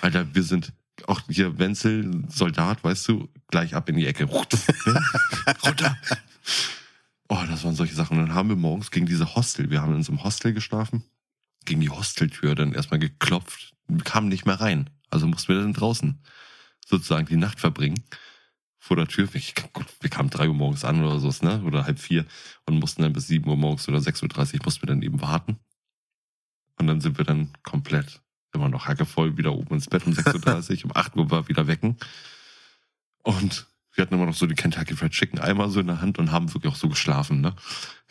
Alter, wir sind auch hier Wenzel, Soldat, weißt du, gleich ab in die Ecke. Runter! Oh, das waren solche Sachen. Und dann haben wir morgens gegen diese Hostel, wir haben in so einem Hostel geschlafen, gegen die Hosteltür dann erstmal geklopft, kamen nicht mehr rein. Also mussten wir dann draußen sozusagen die Nacht verbringen. Vor der Tür. Ich, gut, wir kamen drei Uhr morgens an oder so, ne? Oder halb vier und mussten dann bis sieben Uhr morgens oder 6.30 Uhr mussten wir dann eben warten. Und dann sind wir dann komplett immer noch hackevoll wieder oben ins Bett um 6.30 Uhr. um 8 Uhr war wieder wecken. Und wir hatten immer noch so die Kentucky Fried Chicken Eimer so in der Hand und haben wirklich auch so geschlafen, ne?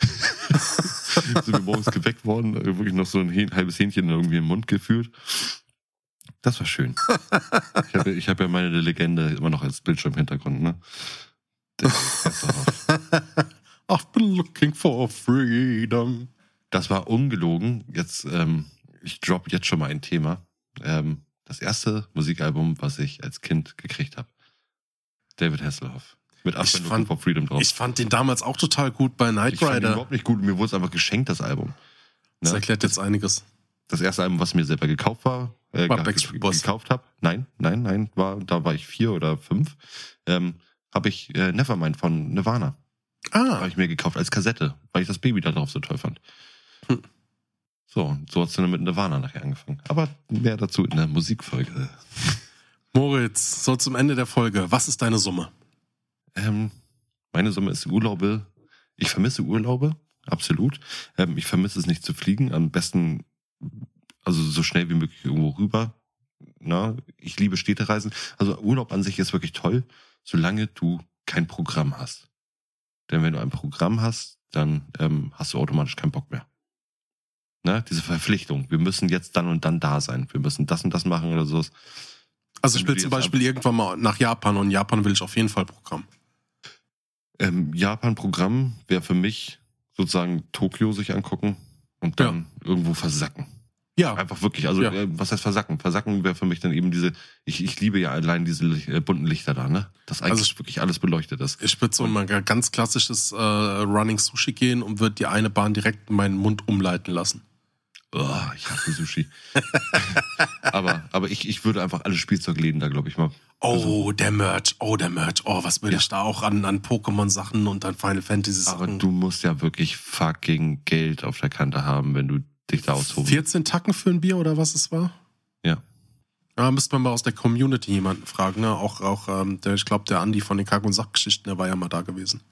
sind wir morgens geweckt worden, wirklich noch so ein halbes Hähnchen irgendwie im Mund gefühlt. Das war schön. Ich habe hab ja meine Legende immer noch als Bildschirmhintergrund, ne? Der- der- I've been looking for freedom. Das war ungelogen. Jetzt, ähm, ich drop jetzt schon mal ein Thema. Ähm, das erste Musikalbum, was ich als Kind gekriegt habe. David Hasselhoff. Mit Ich been looking fand- for freedom drauf. Ich fand den damals auch total gut bei Knight Ich fand ihn Rider. überhaupt nicht gut. Mir wurde es einfach geschenkt, das Album. Das Ne? erklärt jetzt einiges. Das erste Album, was mir selber gekauft war, äh, War Backstreet Boys. gekauft habe. Nein, nein, nein, war, da war ich vier oder fünf. Ähm, habe ich äh, Nevermind von Nirvana. Ah, Habe ich mir gekauft als Kassette, weil ich das Baby da drauf so toll fand. Hm. So, und so hat's dann mit Nirvana nachher angefangen. Aber mehr dazu in der Musikfolge. Moritz, so zum Ende der Folge. Was ist deine Summe? Ähm, meine Summe ist Urlaube. Ich vermisse Urlaube, absolut. Ähm, ich vermisse es nicht zu fliegen. Am besten, also so schnell wie möglich irgendwo rüber. Na, ich liebe Städtereisen. Also Urlaub an sich ist wirklich toll, solange du kein Programm hast. Denn wenn du ein Programm hast, dann ähm, hast du automatisch keinen Bock mehr. Ne? Diese Verpflichtung. Wir müssen jetzt dann und dann da sein. Wir müssen das und das machen oder so. Also ich will zum Beispiel irgendwann mal nach Japan und Japan will ich auf jeden Fall Programm. Ähm, Japan-Programm wäre für mich sozusagen Tokio sich angucken und dann irgendwo versacken. Ja, Einfach wirklich, also Ja. äh, was heißt versacken? Versacken wäre für mich dann eben diese, ich, ich liebe ja allein diese äh, bunten Lichter da, ne? Dass eigentlich Also- wirklich alles beleuchtet ist. ich würde so mal ganz klassisches äh, Running Sushi gehen und würde die eine Bahn direkt in meinen Mund umleiten lassen. Oh, ich hasse Sushi. aber aber ich, ich würde einfach alle Spielzeugläden da, glaube ich, mal. Oh, der Merch, oh, der Merch. Oh, was würde Ja. ich da auch an, an Pokémon-Sachen und an Final Fantasy Aber du musst ja wirklich fucking Geld auf der Kante haben, wenn du dich da austoben 14 Tacken für ein Bier oder was es war? Ja, müsste man mal aus der Community jemanden fragen. Ne? Auch, auch ähm, der, ich glaube, der Andi von den Kack- und Sachgeschichten, der war ja mal da gewesen.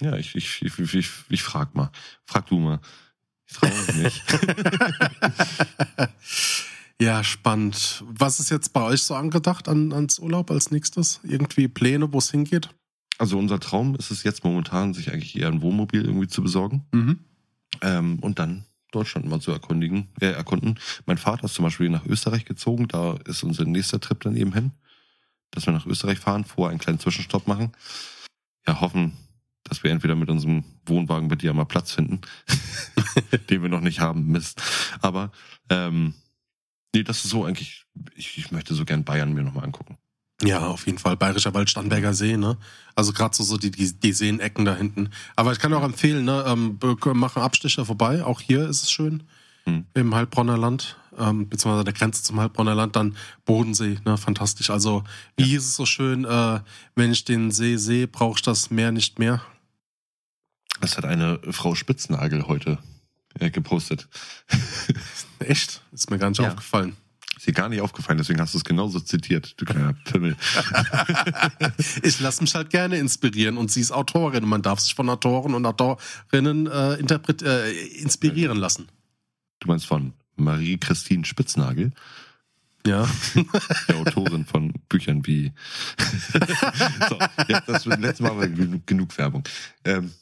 Ja, ich, ich, ich, ich, ich, ich frag mal. Frag du mal. Ich traue mich nicht. ja, spannend. Was ist jetzt bei euch so angedacht an, ans Urlaub als nächstes? Irgendwie Pläne, wo es hingeht? Also unser Traum ist es jetzt momentan, sich eigentlich eher ein Wohnmobil irgendwie zu besorgen. Mhm. Ähm, und dann Deutschland mal zu erkundigen, äh, erkunden. Mein Vater ist zum Beispiel nach Österreich gezogen, da ist unser nächster Trip dann eben hin. Dass wir nach Österreich fahren, vorher einen kleinen Zwischenstopp machen. Ja, hoffen, dass wir entweder mit unserem Wohnwagen bei dir mal Platz finden, den wir noch nicht haben, Mist. Aber ähm, nee, das ist so eigentlich, ich, ich möchte so gern Bayern mir nochmal angucken. Ja, auf jeden Fall. Bayerischer Wald, Starnberger See, ne? Also gerade so, so die, die, die Seenecken da hinten. Aber ich kann auch empfehlen, ne? Ähm, machen Abstecher vorbei. Auch hier ist es schön. Hm. Im Heilbronner Land, ähm, beziehungsweise an der Grenze zum Heilbronner Land, dann Bodensee, ne? Fantastisch. Also, wie Ja. hieß es so schön, äh, wenn ich den See sehe, brauche ich das Meer nicht mehr. Das hat eine Frau Spitznagel heute äh, gepostet. Echt? Ist mir gar nicht Ja. aufgefallen. Ist dir gar nicht aufgefallen, deswegen hast du es genauso zitiert, du kleiner Pimmel. Ich lasse mich halt gerne inspirieren und sie ist Autorin und man darf sich von Autoren und Autorinnen äh, interpret äh, inspirieren lassen. Du meinst von Marie-Christine Spitznagel, Ja. der Autorin von Büchern wie. so, ja, das wird letztes Mal genug, genug Werbung. Ähm,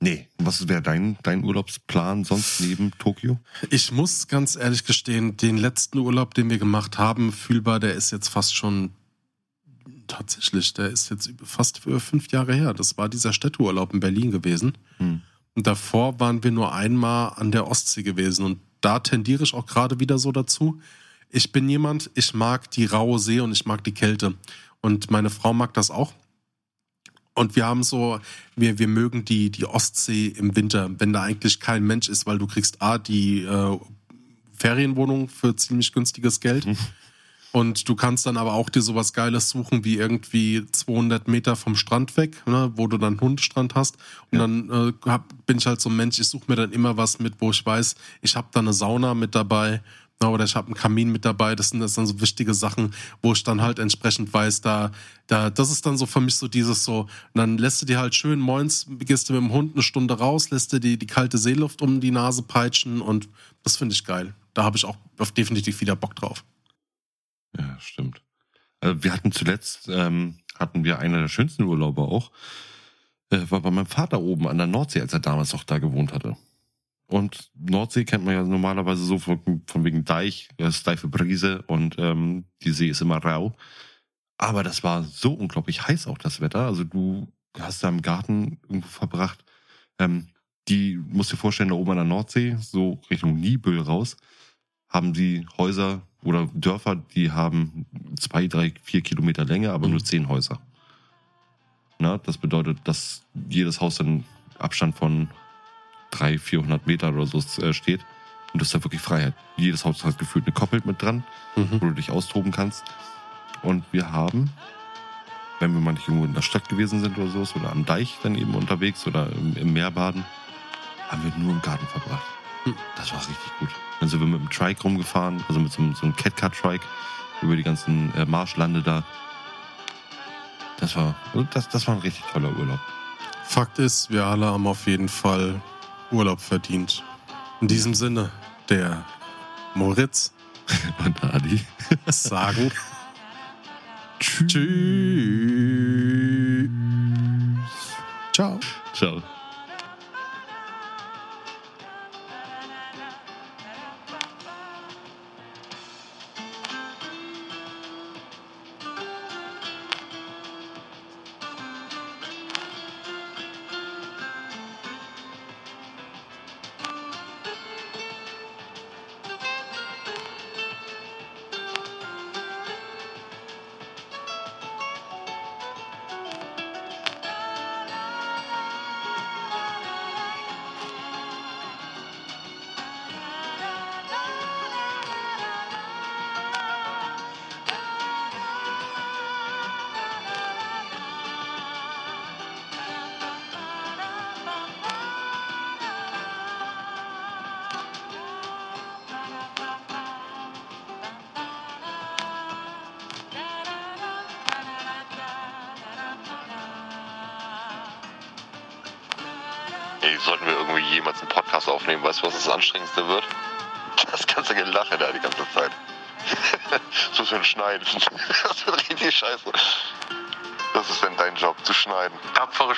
nee, was wäre dein, dein Urlaubsplan sonst neben Tokio? Ich muss ganz ehrlich gestehen, den letzten Urlaub, den wir gemacht haben, fühlbar, der ist jetzt fast schon tatsächlich, der ist jetzt fast fünf Jahre her. Das war dieser Städteurlaub in Berlin gewesen. Hm. Und davor waren wir nur einmal an der Ostsee gewesen. Und da tendiere ich auch gerade wieder so dazu. Ich bin jemand, ich mag die raue See und ich mag die Kälte. Und meine Frau mag das auch. Und wir haben so, wir, wir mögen die, die Ostsee im Winter, wenn da eigentlich kein Mensch ist, weil du kriegst A, die äh, Ferienwohnung für ziemlich günstiges Geld. Und du kannst dann aber auch dir sowas Geiles suchen, wie irgendwie 200 Meter vom Strand weg, ne, wo du dann Hundestrand hast. Und Ja. dann äh, hab, bin ich halt so ein Mensch, ich suche mir dann immer was mit, wo ich weiß, ich habe da eine Sauna mit dabei oder ich habe einen Kamin mit dabei. Das sind das dann so wichtige Sachen, wo ich dann halt entsprechend weiß, da, da, das ist dann so für mich so dieses so, und dann lässt du dir halt schön moins, gehst du mit dem Hund eine Stunde raus, lässt dir die, die kalte Seeluft um die Nase peitschen und das finde ich geil. Da habe ich auch definitiv wieder Bock drauf. Ja, stimmt. Äh, wir hatten zuletzt, ähm, hatten wir einer der schönsten Urlaube auch, äh, war bei meinem Vater oben an der Nordsee, als er damals noch da gewohnt hatte. Und Nordsee kennt man ja normalerweise so von, von wegen Deich, äh, steife Brise und ähm, die See ist immer rau. Aber das war so unglaublich heiß auch das Wetter. Also du hast da im Garten irgendwo verbracht. Ähm, die, musst dir vorstellen, da oben an der Nordsee, so Richtung Nibel raus, haben die Häuser oder Dörfer, die haben zwei, drei, vier Kilometer Länge, aber Mhm. nur zehn Häuser. Na, das bedeutet, dass jedes Haus dann Abstand von drei, 400 Meter oder so äh, steht. Und das ist da wirklich Freiheit. Jedes Haus hat gefühlt eine Koppel mit dran, Mhm. wo du dich austoben kannst. Und wir haben, wenn wir mal nicht irgendwo in der Stadt gewesen sind oder so, oder am Deich dann eben unterwegs oder im, im Meer baden, haben wir nur im Garten verbracht. Hm. Das war richtig gut. Dann sind wir mit dem Trike rumgefahren, also mit so einem, so einem Catcar-Trike über die ganzen äh, Marschlande da. Das war, also das, das war ein richtig toller Urlaub. Fakt ist, wir alle haben auf jeden Fall Urlaub verdient. In diesem Sinne, der Moritz Und Adi. sagen Tschüss. Tschüss. Ciao. Ciao.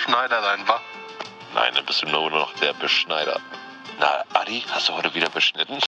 Schneiderlein, wa? Nein, dann bist du nur noch der Beschneider. Na, Adi, hast du heute wieder beschnitten?